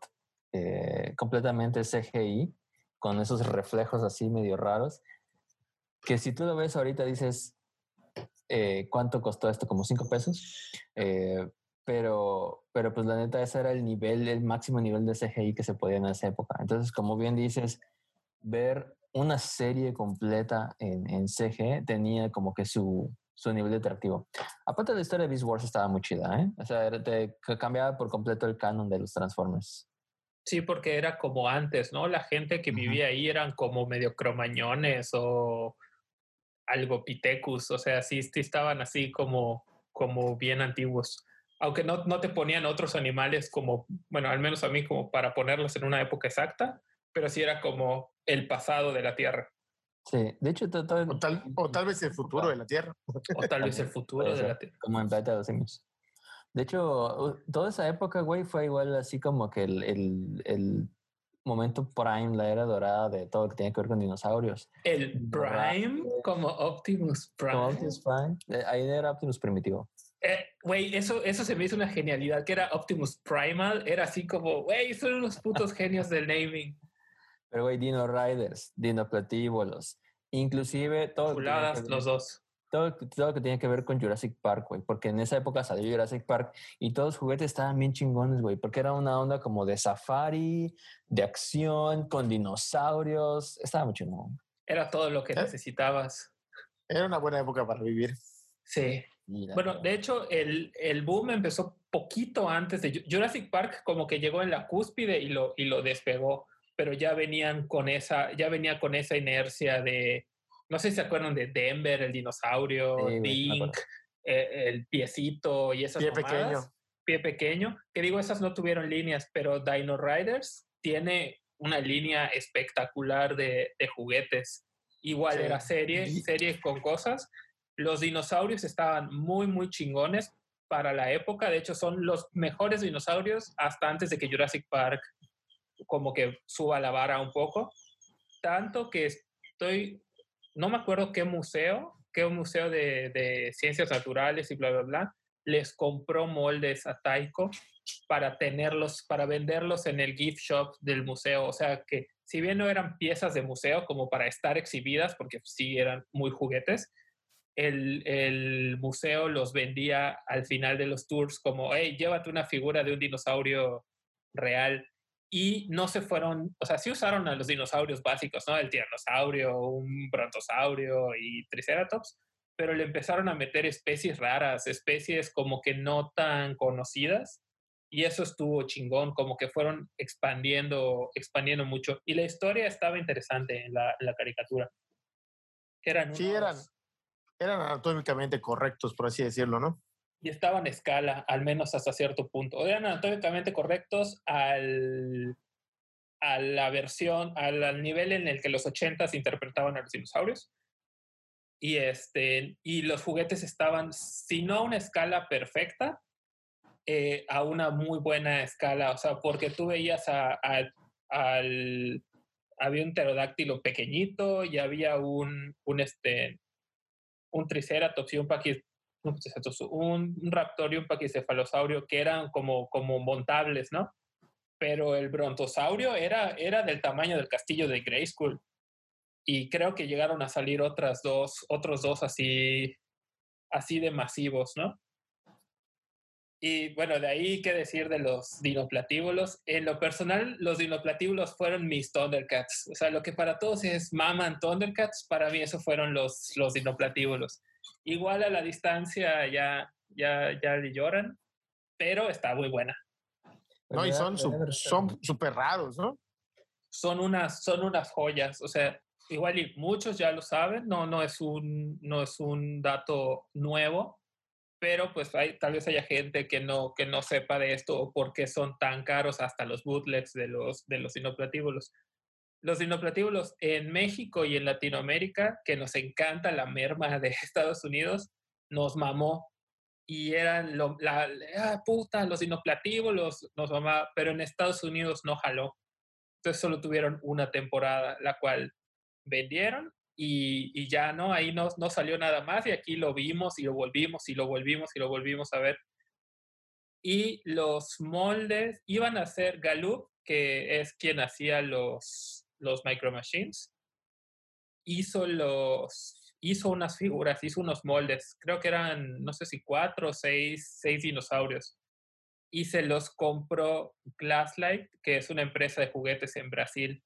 eh, completamente CGI, con esos reflejos así medio raros, que si tú lo ves ahorita dices, eh, ¿cuánto costó esto? Como cinco pesos. Eh, pero, pero pues la neta, ese era el nivel, el máximo nivel de CGI que se podía en esa época. Entonces, como bien dices, ver una serie completa en, en CG tenía como que su, su nivel de atractivo. Aparte, la historia de Beast Wars estaba muy chida, ¿eh? O sea, te cambiaba por completo el canon de los Transformers. Sí, porque era como antes, ¿no? La gente que vivía ahí eran como medio cromañones o algo pitecus, o sea, sí, sí estaban así como, como bien antiguos. Aunque no, no te ponían otros animales como, bueno, al menos a mí como para ponerlos en una época exacta, pero sí era como el pasado de la Tierra. Sí, de hecho, tal, o, tal, vez el futuro de la Tierra. O tal vez el futuro de la Tierra. Como en Planeta de los Simios. De hecho, toda esa época, güey, fue igual así como que el, el, el momento prime, la era dorada de todo lo que tiene que ver con dinosaurios. ¿El prime? como Optimus Prime. Optimus Prime. Eh, ahí era Optimus primitivo. Eh, Güey, eso, eso se me hizo una genialidad, que era Optimus Primal, era así como, güey, son unos putos genios del naming. Pero, güey, Dino Riders, Dino Platíbolos, inclusive todo... los dos. Todo, todo, lo que tiene que ver con Jurassic Park, güey, porque en esa época salió Jurassic Park y todos los juguetes estaban bien chingones, güey, porque era una onda como de safari, de acción, con dinosaurios, estaba muy chingón. Era todo lo que necesitabas. Era una buena época para vivir. Sí. bueno, de hecho, el, el, boom empezó poquito antes de Jurassic Park, como que llegó en la cúspide y lo, y lo despegó, pero ya venían con esa, ya venía con esa inercia de, no sé si se acuerdan de Denver, el dinosaurio, Dink, eh, el piecito y esas Pie pequeño. Pie pequeño, que digo, esas no tuvieron líneas, pero Dino Riders tiene una línea espectacular de, de juguetes. Igual era serie, serie con cosas los dinosaurios estaban muy, muy chingones para la época. De hecho, son los mejores dinosaurios hasta antes de que Jurassic Park como que suba la vara un poco. Tanto que estoy, no me acuerdo qué museo, qué museo de, de ciencias naturales y bla, bla, bla, les compró moldes a Taiko para tenerlos, para venderlos en el gift shop del museo. O sea que si bien no eran piezas de museo como para estar exhibidas, porque sí eran muy juguetes, el, museo los vendía al final de los tours como, hey, llévate una figura de un dinosaurio real. Y no se fueron, o sea, sí usaron a los dinosaurios básicos, ¿no? El tiranosaurio, un brontosaurio y triceratops, pero le empezaron a meter especies raras, especies como que no tan conocidas. Y eso estuvo chingón, como que fueron expandiendo, expandiendo mucho. Y la historia estaba interesante en la, caricatura. Eran sí, eran, eran anatómicamente correctos, por así decirlo, ¿no? Y estaban a escala, al menos hasta cierto punto. Eran anatómicamente correctos al, a la versión, al, nivel en el que los 80s interpretaban a los dinosaurios. Y, este, y los juguetes estaban, si no a una escala perfecta, eh, a una muy buena escala. O sea, porque tú veías a, al. Había un pterodáctilo pequeñito y había un, un, este, un triceratops y un paquis, un, raptor y un paquicefalosaurio que eran como, como montables, ¿no? Pero el brontosaurio era, era del tamaño del castillo de Grayskull. Y creo que llegaron a salir otras dos, otros dos así, así de masivos, ¿no? Y bueno, de ahí qué decir de los dinoplatíbulos. En lo personal, los dinoplatíbulos fueron mis Thundercats. O sea, lo que para todos es maman Thundercats, para mí eso fueron los, los dinoplatíbulos. Igual a la distancia ya, ya, ya le lloran, pero está muy buena. No, y son súper raros, ¿no? Son unas, son unas joyas. O sea, igual y muchos ya lo saben, no, no, es, un, no es un dato nuevo pero pues hay, tal vez haya gente que no, que no sepa de esto o por qué son tan caros hasta los bootlegs de los, de los dinoplatíbulos. Los dinoplatíbulos en México y en Latinoamérica, que nos encanta la merma de <laughs> Estados Unidos, nos mamó. Y eran lo, la, ah, puta, los dinoplatíbulos nos mamaba, pero en Estados Unidos no jaló. Entonces solo tuvieron una temporada, la cual vendieron y, ya no, ahí no, no salió nada más y aquí lo vimos y lo volvimos y lo volvimos y lo volvimos a ver. Y los moldes iban a ser Gallup, que es quien hacía los, los Micro Machines, hizo los hizo unas figuras, hizo unos moldes, creo que eran, no sé si cuatro o seis, seis dinosaurios, y se los compró Glasslight, que es una empresa de juguetes en Brasil.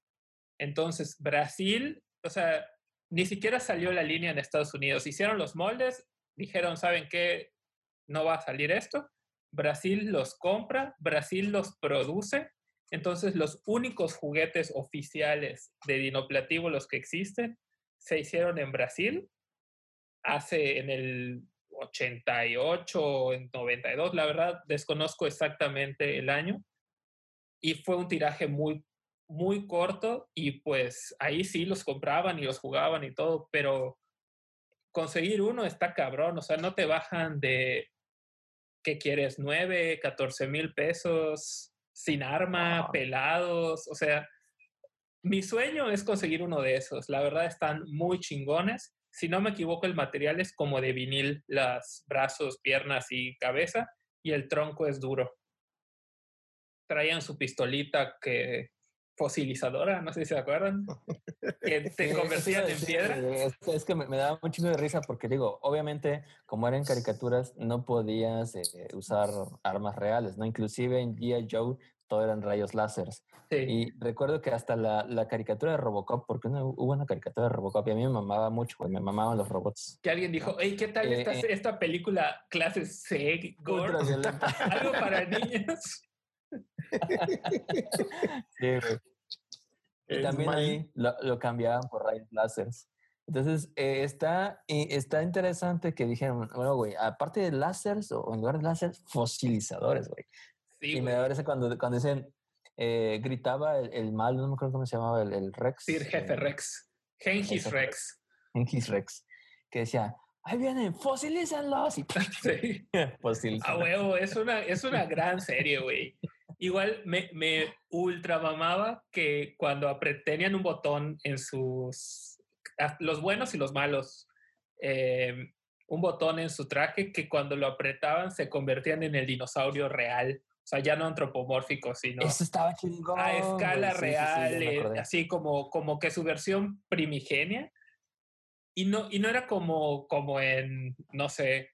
Entonces, Brasil, o sea, ni siquiera salió la línea en Estados Unidos. Hicieron los moldes, dijeron, ¿saben qué? No va a salir esto. Brasil los compra, Brasil los produce. Entonces los únicos juguetes oficiales de dinoplatíbulos que existen se hicieron en Brasil hace en el 88, en 92, la verdad desconozco exactamente el año. Y fue un tiraje muy muy corto y pues ahí sí los compraban y los jugaban y todo, pero conseguir uno está cabrón, o sea, no te bajan de, ¿qué quieres? 9, 14 mil pesos, sin arma, pelados, o sea, Mi sueño es conseguir uno de esos. La verdad están muy chingones. Si no me equivoco, el material es como de vinil, las brazos, piernas y cabeza, y el tronco es duro. Traían su pistolita que fosilizadora, no sé si se acuerdan, <laughs> que te convertían en piedra. Es, que me, me, daba mucho de risa porque digo, obviamente, como eran caricaturas, no podías eh, usar armas reales, ¿no? Inclusive en G.I. Joe todo eran rayos láseres. Y recuerdo que hasta la, la, caricatura de Robocop, porque hubo una caricatura de Robocop y a mí me mamaba mucho, güey, me mamaban los robots. Que alguien dijo, hey, ¿qué tal esta, eh, esta película clase C, gore? <laughs> Algo para <laughs> niños. <laughs> sí. Y también ahí lo, lo, cambiaban por rayos láseres. Entonces, eh, está, está interesante que dijeron, bueno, güey, aparte de láseres o en lugar de láseres, fosilizadores, güey. Sí, y me da risa cuando, cuando dicen, eh, gritaba el, el, mal, no me acuerdo cómo se llamaba, el, el Rex. Sí, el jefe Rex. Gengis Rex. Gengis Rex. Que decía, ahí vienen, fosilízanlos. Y <laughs> sí. <laughs> A huevo, es una, es una gran serie, güey. Igual me, me ultra mamaba que cuando tenían un botón en sus. Los buenos y los malos. Em, un botón en su traje que cuando lo apretaban se convertían en el dinosaurio real. O sea, ya no antropomórfico, sino. Eso estaba chingón. A escala real, eh, así como, como que su versión primigenia. Y no, y no era como, como en, no sé,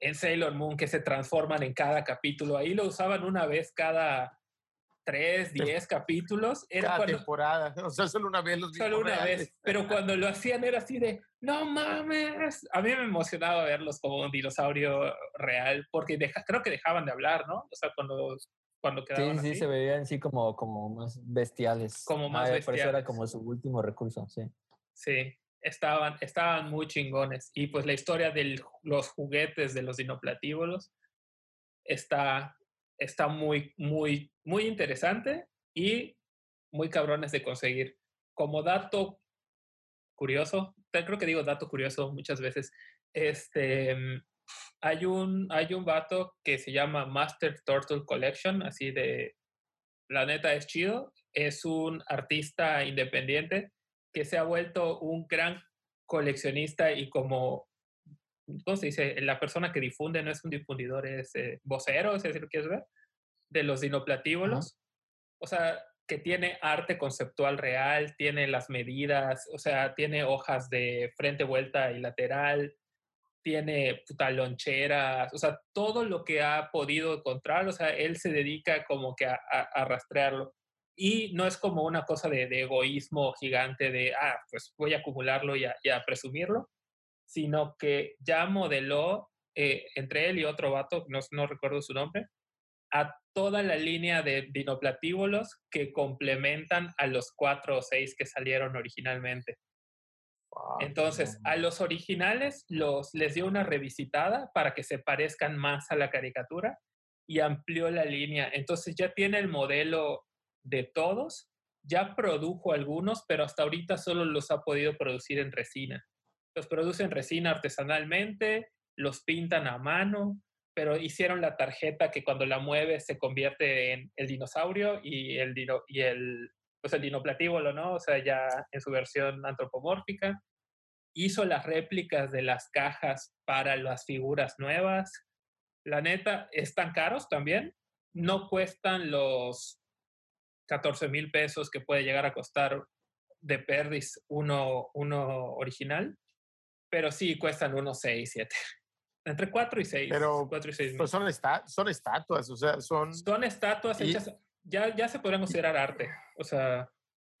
en Sailor Moon que se transforman en cada capítulo. Ahí lo usaban una vez cada tres, diez capítulos. Era cada temporada, <laughs> o sea, solo una vez los Solo una vez, pero <laughs> cuando lo hacían era así de, no mames. A mí me emocionaba verlos como un dinosaurio real, porque creo que dejaban de hablar, ¿no? O sea, cuando, cuando quedaban Sí, sí, se veían así como, como más bestiales. Como más bestiales. Por eso era como su último recurso, sí. Sí, estaban, estaban muy chingones. Y pues la historia de los juguetes de los dinoplatívolos está, está muy, muy, muy interesante y muy cabrones de conseguir. Como dato curioso, creo que digo dato curioso muchas veces, este, hay un, hay un vato que se llama Master Turtle Collection, así de, la neta es chido, es un artista independiente que se ha vuelto un gran coleccionista y como, ¿cómo se dice? La persona que difunde no es un difundidor, es eh, vocero, es decir, lo quieres ver, de los dinoplatívolos. O sea, que tiene arte conceptual real, tiene las medidas, o sea, tiene hojas de frente, vuelta y lateral, tiene puta loncheras, o sea, todo lo que ha podido encontrar, o sea, él se dedica como que a, a rastrearlo. Y no es como una cosa de, egoísmo gigante de, ah, pues voy a acumularlo y a, presumirlo, sino que ya modeló eh, entre él y otro vato, no, no recuerdo su nombre, a toda la línea de dinoplatívolos que complementan a los cuatro o seis que salieron originalmente. Entonces, a los originales los, les dio una revisitada para que se parezcan más a la caricatura y amplió la línea. Entonces ya tiene el modelo de todos. Ya produjo algunos, pero hasta ahorita solo los ha podido producir en resina. Los producen en resina artesanalmente, los pintan a mano, pero hicieron la tarjeta que cuando la mueve se convierte en el dinosaurio y el, dino, y pues ¿no? O sea, ya en su versión antropomórfica. Hizo las réplicas de las cajas para las figuras nuevas. La neta, están caros también. No cuestan los 14 mil pesos que puede llegar a costar de Perdis uno, uno original, pero sí cuestan unos 6, 7. <laughs> Entre 4 y 6. Pero, 4 y 6 pues son, son estatuas, o sea, son... Son estatuas hechas, ya, ya se podrían considerar arte, o sea...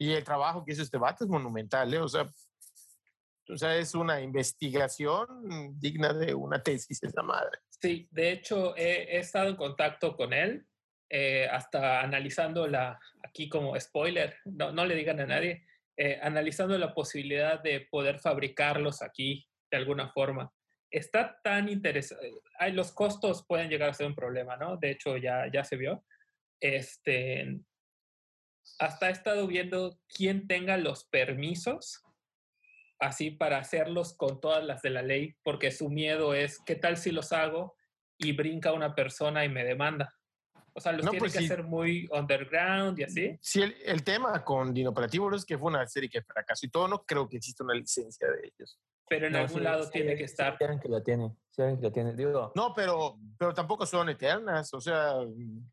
Y el trabajo que hizo este vato es monumental, ¿eh? O sea, o sea, es una investigación digna de una tesis, esa madre. Sí, de hecho, he, he estado en contacto con él eh, hasta analizando la, aquí como spoiler, no, no le digan a nadie, eh, analizando la posibilidad de poder fabricarlos aquí de alguna forma. Está tan interesante, los costos pueden llegar a ser un problema, ¿no? De hecho, ya, ya se vio. Este, hasta he estado viendo quién tenga los permisos así para hacerlos con todas las de la ley, porque su miedo es, ¿qué tal si los hago y brinca una persona y me demanda? O sea, los No, tienen pues que sí. hacer muy underground y así. Sí, el, el tema con Dino Operativo es que fue una serie que fracasó y todo. No creo que exista una licencia de ellos. Pero en No, algún sí, lado sí, tiene sí, que estar. Alguien que la tiene. Alguien que la tiene. Digo, No, pero, pero tampoco son eternas. O sea,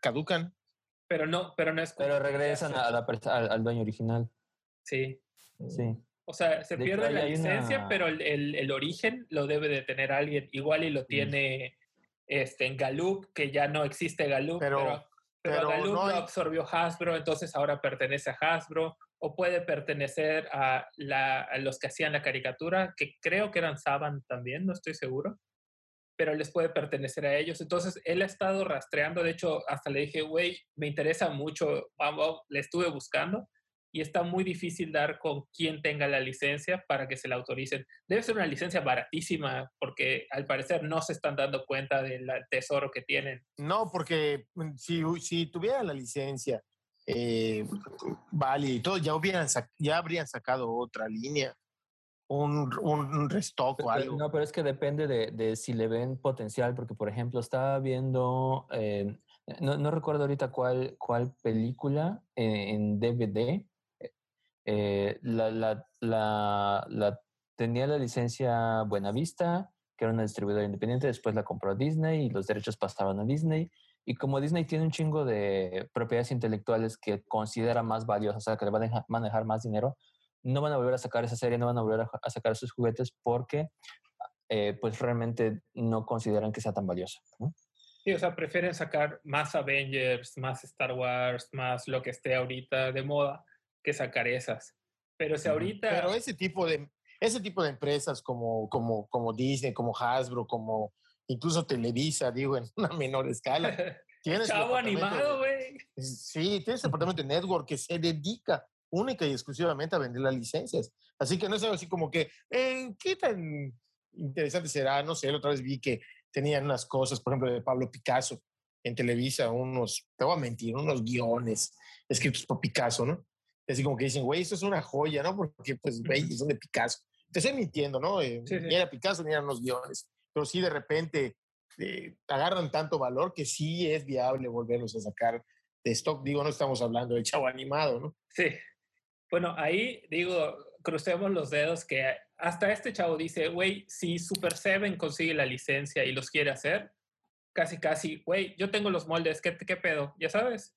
caducan. Pero no, pero no es. pero regresan a la, al, al dueño original. Sí. Sí. O sea, se De pierde la licencia, una- pero el, el- el origen lo debe de tener alguien. Igual y lo tiene este, en Gallup, que ya no existe Gallup, Pero- pero, pero, pero Gallup no lo absorbió Hasbro, entonces ahora pertenece a Hasbro. O puede pertenecer a, la, a los que hacían la caricatura, que creo que eran Saban también, no estoy seguro. Pero les puede pertenecer a ellos. Entonces, él ha estado rastreando. De hecho, hasta le dije, güey, me interesa mucho. Vamos, le estuve buscando y está muy difícil dar con quién tenga la licencia para que se la autoricen. Debe ser una licencia baratísima porque al parecer no se están dando cuenta del tesoro que tienen. No, porque mm, si, si tuvieran la licencia, eh, vale, y todo, ya, hubieran sac- ya habrían sacado otra línea, un, un restock o algo. No, pero es que depende de, de si le ven potencial, porque por ejemplo estaba viendo, eh, no, no recuerdo ahorita cuál, cuál película eh, en DVD, eh, la, la, la, la- tenía la licencia Buenavista, que era una distribuidora independiente, después la compró Disney y los derechos pasaron a Disney. Y como Disney tiene un chingo de propiedades intelectuales que considera más valiosas, o sea, que le van a manejar más dinero, no van a volver a sacar esa serie, no van a volver a, a sacar sus juguetes porque eh, pues realmente no consideran que sea tan valiosa. ¿no? Sí, o sea, prefieren sacar más Avengers, más Star Wars, más lo que esté ahorita de moda, que sacar esas. Pero si ahorita... Pero ese tipo de, ese tipo de empresas como, como, como Disney, como Hasbro, como incluso Televisa, digo, en una menor escala, <laughs> tiene su Chavo animado, güey. Sí, tiene su <laughs> departamento de network que se dedica única y exclusivamente a vender las licencias. Así que no es algo así como que, eh, ¿qué tan interesante será? No sé, la otra vez vi que tenían unas cosas, por ejemplo, de Pablo Picasso en Televisa, unos, te voy a mentir, unos guiones escritos por Picasso, ¿no? Así como que dicen, güey, esto es una joya, ¿no? Porque, pues, güey, son de Picasso. Te estoy mintiendo, ¿no? Eh, Sí, sí. Ni era Picasso ni eran los guiones. Pero sí, de repente, eh, agarran tanto valor que sí es viable volverlos a sacar de stock. Digo, no estamos hablando de chavo animado, ¿no? Sí. Bueno, ahí digo, crucemos los dedos que hasta este chavo dice, güey, si Super Seven consigue la licencia y los quiere hacer, casi, casi, güey, yo tengo los moldes, ¿qué, qué pedo? Ya sabes.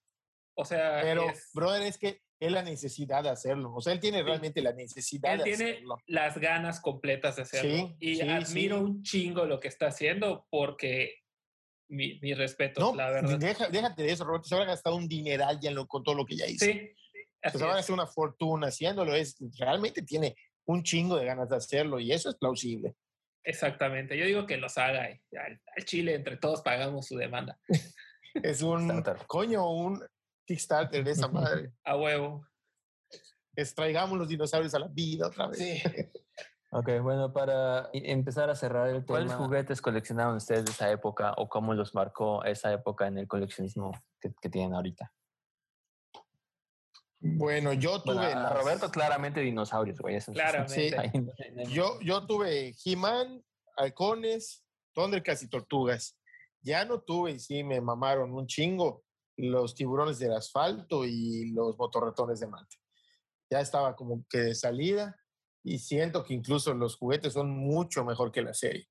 O sea, Pero, es- brother, es que es la necesidad de hacerlo. O sea, él tiene realmente la necesidad él de tiene hacerlo. las ganas completas de hacerlo. Sí, y sí, admiro sí. un chingo lo que está haciendo porque mi, mi respeto, No, la verdad. deja- déjate de eso, Roberto. Se habrá gastado un dineral ya en lo- con todo lo que ya hizo. Sí. Se va a es. gastar una fortuna haciéndolo. Es, realmente tiene un chingo de ganas de hacerlo y eso es plausible. Exactamente. Yo digo que los haga. y Al, al Chile, entre todos pagamos su demanda. <laughs> Es un, coño, un Kickstarter de esa madre. A huevo. Es traigamos los dinosaurios a la vida otra vez. Sí. <laughs> Ok, bueno, para empezar a cerrar el tema, ¿cuáles juguetes coleccionaban ustedes de esa época o cómo los marcó esa época en el coleccionismo que, que tienen ahorita? Bueno, yo tuve. Bueno, a las- Roberto claramente dinosaurios, güey. eso sí. Claramente. <laughs> Hay- Yo, yo tuve He-Man, halcones, Thundercats y tortugas. Ya no tuve, y sí me mamaron un chingo, los tiburones del asfalto y los motorratones de Marte. Ya estaba como que de salida y siento que incluso los juguetes son mucho mejor que la serie.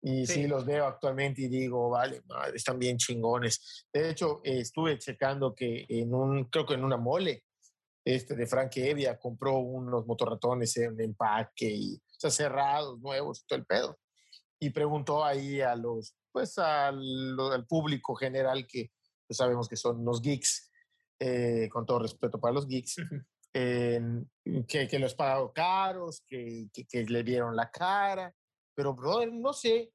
Y sí, Sí. los veo actualmente y digo, vale, madre, están bien chingones. De hecho, eh, estuve checando que en un, creo que en una mole, este de Frank Evia compró unos motorratones en empaque y o sea, cerrados, nuevos, todo el pedo. Y preguntó ahí a los, pues al, al público general que pues, sabemos que son los geeks, eh, con todo respeto para los geeks, en- que, que los pagó caros, que, que, que le dieron la cara, pero brother, no sé,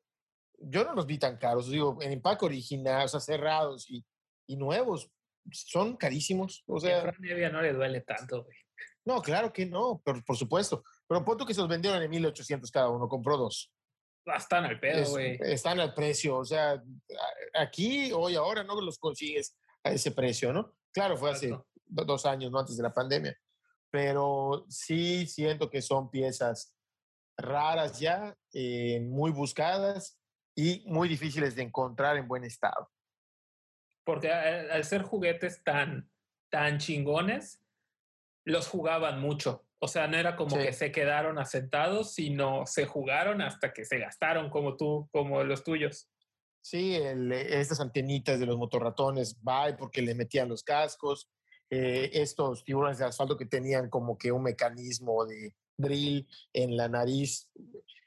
yo no los vi tan caros, digo, en empaque original, o sea, cerrados y, y nuevos, son carísimos, o a sea, Fran Evia no le duele tanto, güey. no, claro que no, por, por supuesto, pero punto que se los vendieron en 1800 cada uno, compró dos. Están al pedo, Es- güey. están al precio, o sea, aquí, hoy, ahora no los consigues a ese precio, ¿no? Claro, fue hace Exacto. do- dos años, ¿no? Antes de la pandemia. Pero sí siento que son piezas raras ya, eh, muy buscadas y muy difíciles de encontrar en buen estado. porque al, ser juguetes tan, tan chingones, los jugaban mucho. O sea, no era como que se quedaron asentados, sino se jugaron hasta que se gastaron como tú, como los tuyos. Sí, estas antenitas de los motorratones, bye, porque le metían los cascos. Eh, estos tiburones de asfalto que tenían como que un mecanismo de drill en la nariz,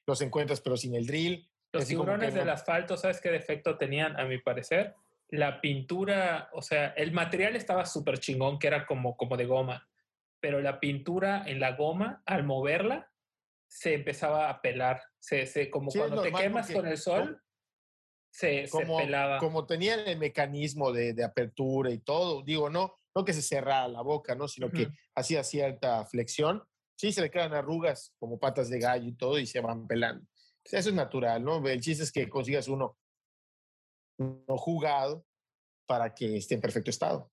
los encuentras pero sin el drill. Los tiburones del asfalto, ¿sabes qué defecto tenían, a mi parecer? La pintura, o sea, el material estaba súper chingón, que era como, como de goma, pero la pintura en la goma, al moverla, se empezaba a pelar. Se, se como cuando te quemas con el sol, se, como, se pelaba. Como tenían el mecanismo de, de, apertura y todo, digo, no, no que se cerrara la boca, ¿no? Sino que hacía cierta flexión. Sí, se le quedan arrugas como patas de gallo y todo y se van pelando. Eso es natural, ¿no? El chiste es que consigas uno no jugado para que esté en perfecto estado.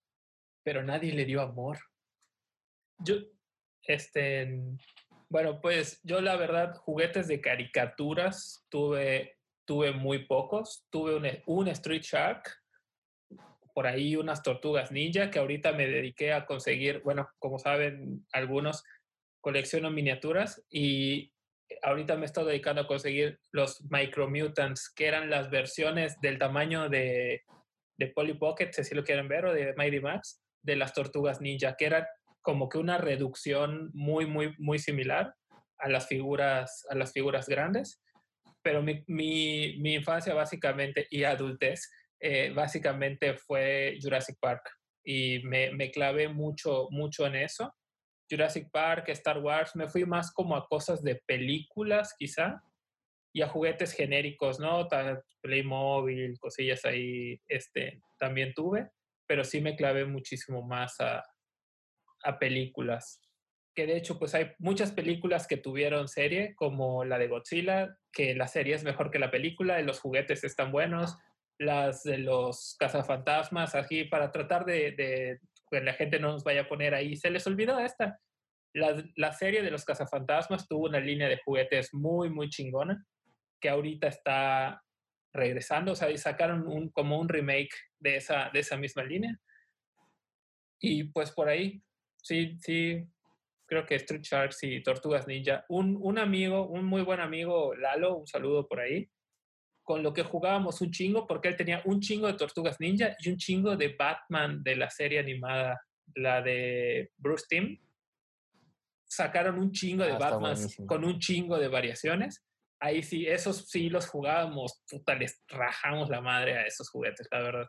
Pero nadie le dio amor. Yo, este, bueno, pues yo la verdad, juguetes de caricaturas tuve, tuve muy pocos. Tuve un, un Street Shark, por ahí unas tortugas ninja que ahorita me dediqué a conseguir, bueno, como saben algunos, colecciono miniaturas y ahorita me he estado dedicando a conseguir los Micro Mutants, que eran las versiones del tamaño de, de Polly Pocket, si lo quieren ver, o de Mighty Max, de las tortugas ninja, que eran como que una reducción muy, muy, muy similar a las figuras, a las figuras grandes. Pero mi, mi, mi infancia básicamente y adultez eh, básicamente fue Jurassic Park y me, me, clavé mucho, mucho en eso. Jurassic Park, Star Wars, me fui más como a cosas de películas quizá y a juguetes genéricos, ¿no? Playmobil, cosillas ahí, este, también tuve, pero sí me clavé muchísimo más a, a películas. Que de hecho, pues hay muchas películas que tuvieron serie, como la de Godzilla, que la serie es mejor que la película, y los juguetes están buenos las de los cazafantasmas, aquí para tratar de, que la gente no nos vaya a poner ahí. Se les olvidó esta. La, la, serie de los cazafantasmas tuvo una línea de juguetes muy, muy chingona, que ahorita está regresando, o sea, y sacaron un, como un remake de esa, de esa misma línea. Y pues por ahí, sí, sí, creo que Street Sharks y Tortugas Ninja. Un, un amigo, un muy buen amigo, Lalo, un saludo por ahí, con lo que jugábamos un chingo, porque él tenía un chingo de Tortugas Ninja y un chingo de Batman de la serie animada, la de Bruce Timm. Sacaron un chingo de ah, Batman con un chingo de variaciones. Ahí sí, esos sí los jugábamos, puta, les rajamos la madre a esos juguetes, la verdad.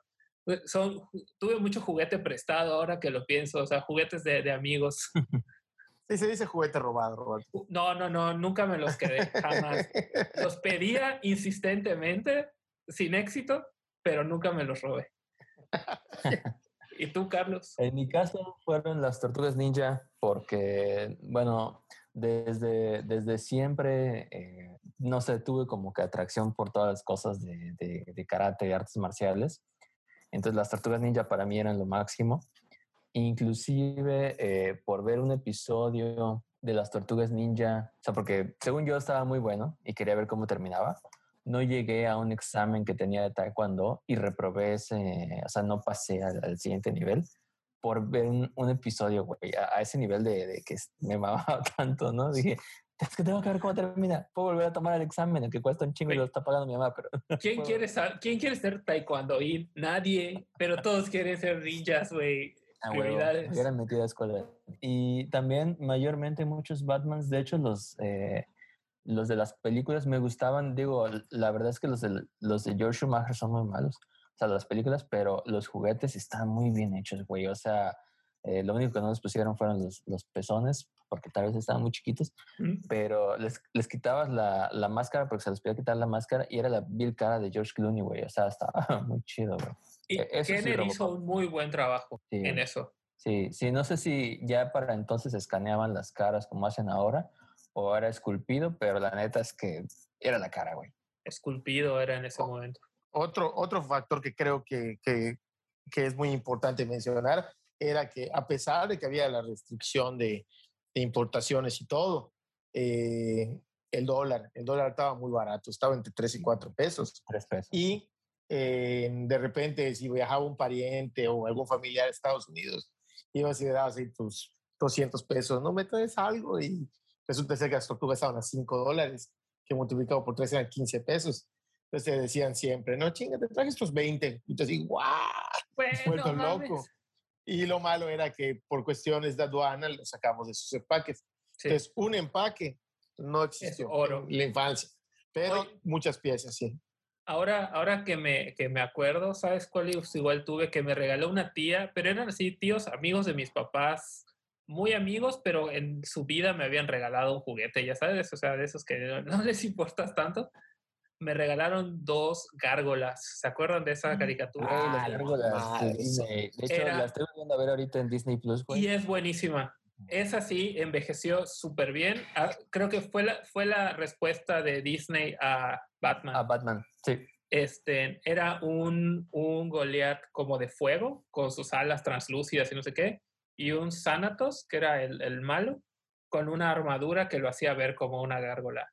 Son, tuve mucho juguete prestado ahora que lo pienso, o sea, juguetes de, de amigos. <laughs> Sí, se dice juguete robado, Roberto. No, no, no, nunca me los quedé, jamás. los pedía insistentemente, sin éxito, pero nunca me los robé. <laughs> ¿Y tú, Carlos? En mi caso fueron las tortugas ninja porque, bueno, desde, desde siempre, eh, no sé, tuve como que atracción por todas las cosas de, de, de karate y artes marciales. Entonces las tortugas ninja para mí eran lo máximo inclusive eh, por ver un episodio de las tortugas ninja, o sea, porque según yo estaba muy bueno y quería ver cómo terminaba, no llegué a un examen que tenía de taekwondo y reprobé ese, o sea, no pasé al, siguiente nivel por ver un, episodio, güey, a, ese nivel de, que me mamaba <laughs> tanto, ¿no? Dije, es que tengo que ver cómo termina. Puedo volver a tomar el examen, que cuesta un chingo y lo está pagando mi mamá, pero... <laughs> ¿Quién, quiere, ser, ¿quién quiere ser taekwondo? Y nadie, pero todos quieren ser ninjas, güey. Ah, eran metido a escuela. Y también mayormente muchos Batmans, de hecho los, eh, los de las películas me gustaban, digo, la verdad es que los de, los de George Schumacher son muy malos, o sea, las películas, pero los juguetes están muy bien hechos, güey, o sea, eh, lo único que no les pusieron fueron los, los pezones, porque tal vez estaban muy chiquitos, pero les, les quitabas la, la, máscara porque se les podía quitar la máscara y era la vil cara de George Clooney, güey, o sea, estaba <laughs> muy chido, güey. Y e, Kenner hizo un muy buen trabajo en eso. Sí, sí, no sé si ya para entonces escaneaban las caras como hacen ahora o era esculpido, pero la neta es que era la cara, güey. Esculpido era en ese momento. Otro, otro factor que creo que, que, que, es muy importante mencionar era que a pesar de que había la restricción de, de importaciones y todo, eh, el dólar, el dólar estaba muy barato, estaba entre 3 y 4 pesos. 3 pesos. Y de repente, si viajaba un pariente o algún familiar a Estados Unidos, ibas y le dabas ahí tus 200 pesos, no me traes algo y resulta ser que las tortugas estaban a 5 dólares, que multiplicado por 3 eran 15 pesos. Entonces te decían siempre, no chinga, te traje estos 20. Y tú así, ¡guau! Bueno, loco. Y lo malo era que por cuestiones de aduana lo sacamos de sus empaques. Entonces, un empaque no existió oro. en la infancia, pero muchas piezas, sí. Ahora, ahora que, me, que me acuerdo, ¿sabes cuál igual tuve? Que me regaló una tía, pero eran así tíos, amigos de mis papás, muy amigos, pero en su vida me habían regalado un juguete, ya sabes, o sea, de esos que no les importas tanto me regalaron dos gárgolas. ¿Se acuerdan de esa mm. caricatura? Ah, las gárgolas de Disney. De hecho, la estoy viendo a ver ahorita en Disney Plus. Y es buenísima. Esa sí envejeció súper bien. Ah, creo que fue la, fue la respuesta de Disney a Batman. A Batman, sí. Este, era un, un Goliath como de fuego, con sus alas translúcidas y no sé qué, y un Thanatos, que era el, el malo, con una armadura que lo hacía ver como una gárgola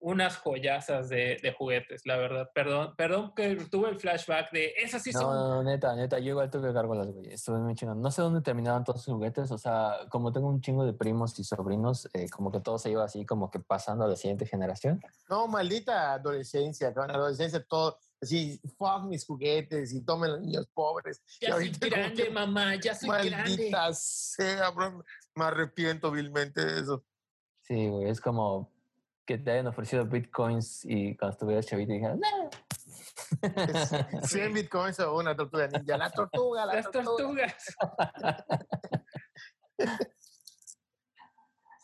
unas joyazas de, de, juguetes, la verdad. Perdón, perdón que tuve el flashback de esas sí no, son. No, neta, neta, yo igual tuve gárgolas, güey. Estuve muy chingón. No sé dónde terminaban todos los juguetes, o sea, como tengo un chingo de primos y sobrinos, eh, como que todo se iba así, como que pasando a la siguiente generación. No, maldita adolescencia, con adolescencia todo. Así, fuck mis juguetes y tomen los niños pobres. Ya soy grande, mamá, ya soy maldita grande. Maldita sea, bro. Me arrepiento vilmente de eso. Sí, güey, es como que te hayan ofrecido bitcoins y cuando estuvieras chavito dijeron, no. 100 bitcoins o una tortuga ninja. La tortuga, la Las tortugas. <laughs>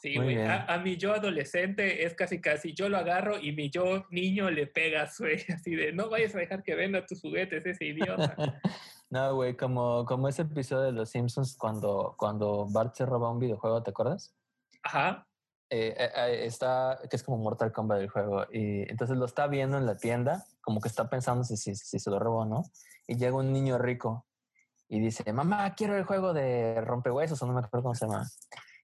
Sí, güey. A, a, mi yo adolescente es casi casi yo lo agarro y mi yo niño le pega güey. <laughs> Así de no vayas a dejar que venda tus juguetes, ese idiota. <laughs> no, güey, como, como ese episodio de Los Simpsons cuando, cuando Bart se roba un videojuego, ¿te acuerdas? Ajá. Eh, eh, eh, está, que es como Mortal Kombat del juego, y entonces lo está viendo en la tienda, como que está pensando si, si, se lo robó o no, y llega un niño rico y dice, mamá, quiero el juego de rompehuesos, o no me acuerdo cómo se llama.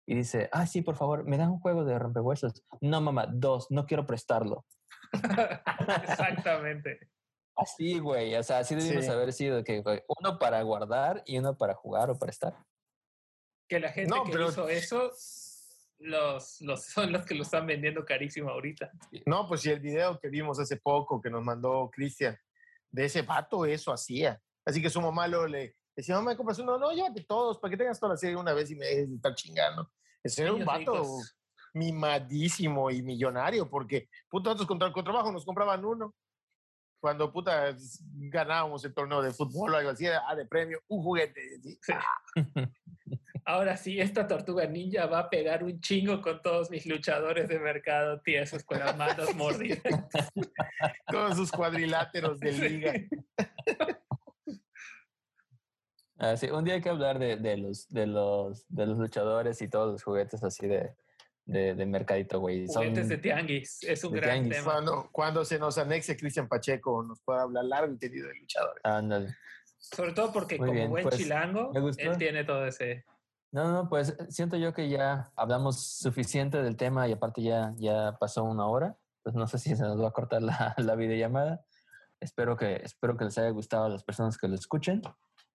Y dice, ah, sí, por favor, me da un juego de rompehuesos. No, mamá, dos, no quiero prestarlo. <laughs> Exactamente. Así, güey, o sea, así debimos haber sido, que uno para guardar y uno para jugar o prestar. Que la gente que hizo eso los, los, <laughs> son los que lo están vendiendo carísimo ahorita. No, pues si el video que vimos hace poco que nos mandó Cristian, de ese vato eso hacía. Así que su mamá lo le decía, mamá, compras uno, no, llévate todos para que tengas toda la serie una vez y me dejes de estar chingando. Ese era un vato mimadísimo y millonario porque, puta, nosotros contra, con trabajo nos compraban uno. Cuando, puta, ganábamos el torneo de fútbol o algo así, ah, de premio, un juguete. <laughs> ahora sí, esta tortuga ninja va a pegar un chingo con todos mis luchadores de mercado tiesos con las manos <laughs> mordidas. Todos sus cuadriláteros de liga. Ah, un día hay que hablar de, de, los, de, los, de los luchadores y todos los juguetes así de, de, de mercadito, güey. Juguetes de tianguis, es un gran tema. Cuando, cuando se nos anexe Cristian Pacheco, nos puede hablar largo y tendido de luchadores. Ándale. Sobre todo porque como buen pues, chilango, él tiene todo ese... No, no, pues siento yo que ya hablamos suficiente del tema y aparte ya, ya pasó una hora. Pues no sé si se nos va a cortar la, <laughs> la videollamada. Espero que, espero que les haya gustado a las personas que lo escuchen.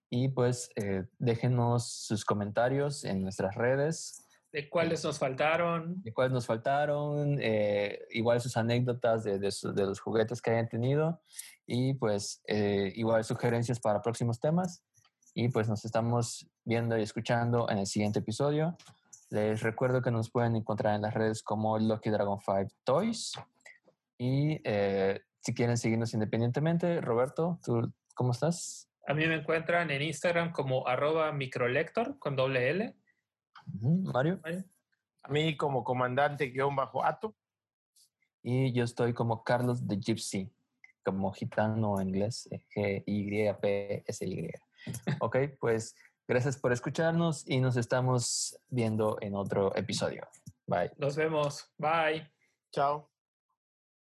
Y pues eh, déjenos sus comentarios en nuestras redes. De cuáles nos faltaron. De cuáles nos faltaron. Eh, igual sus anécdotas de, de, de, los juguetes que hayan tenido. Y pues eh, igual sugerencias para próximos temas. Y pues nos estamos viendo y escuchando en el siguiente episodio. Les recuerdo que nos pueden encontrar en las redes como Lucky Dragon 5 Toys. Y eh, si quieren seguirnos independientemente, Roberto, ¿tú cómo estás? A mí me encuentran en Instagram como arroba microlector con doble L. Mario. A mí como comandante guion bajo ato. Y yo estoy como Carlos de Gypsy, como gitano en inglés, G-Y-P-S-Y. Ok, pues gracias por escucharnos y nos estamos viendo en otro episodio. Bye. Nos vemos. Bye. Chao.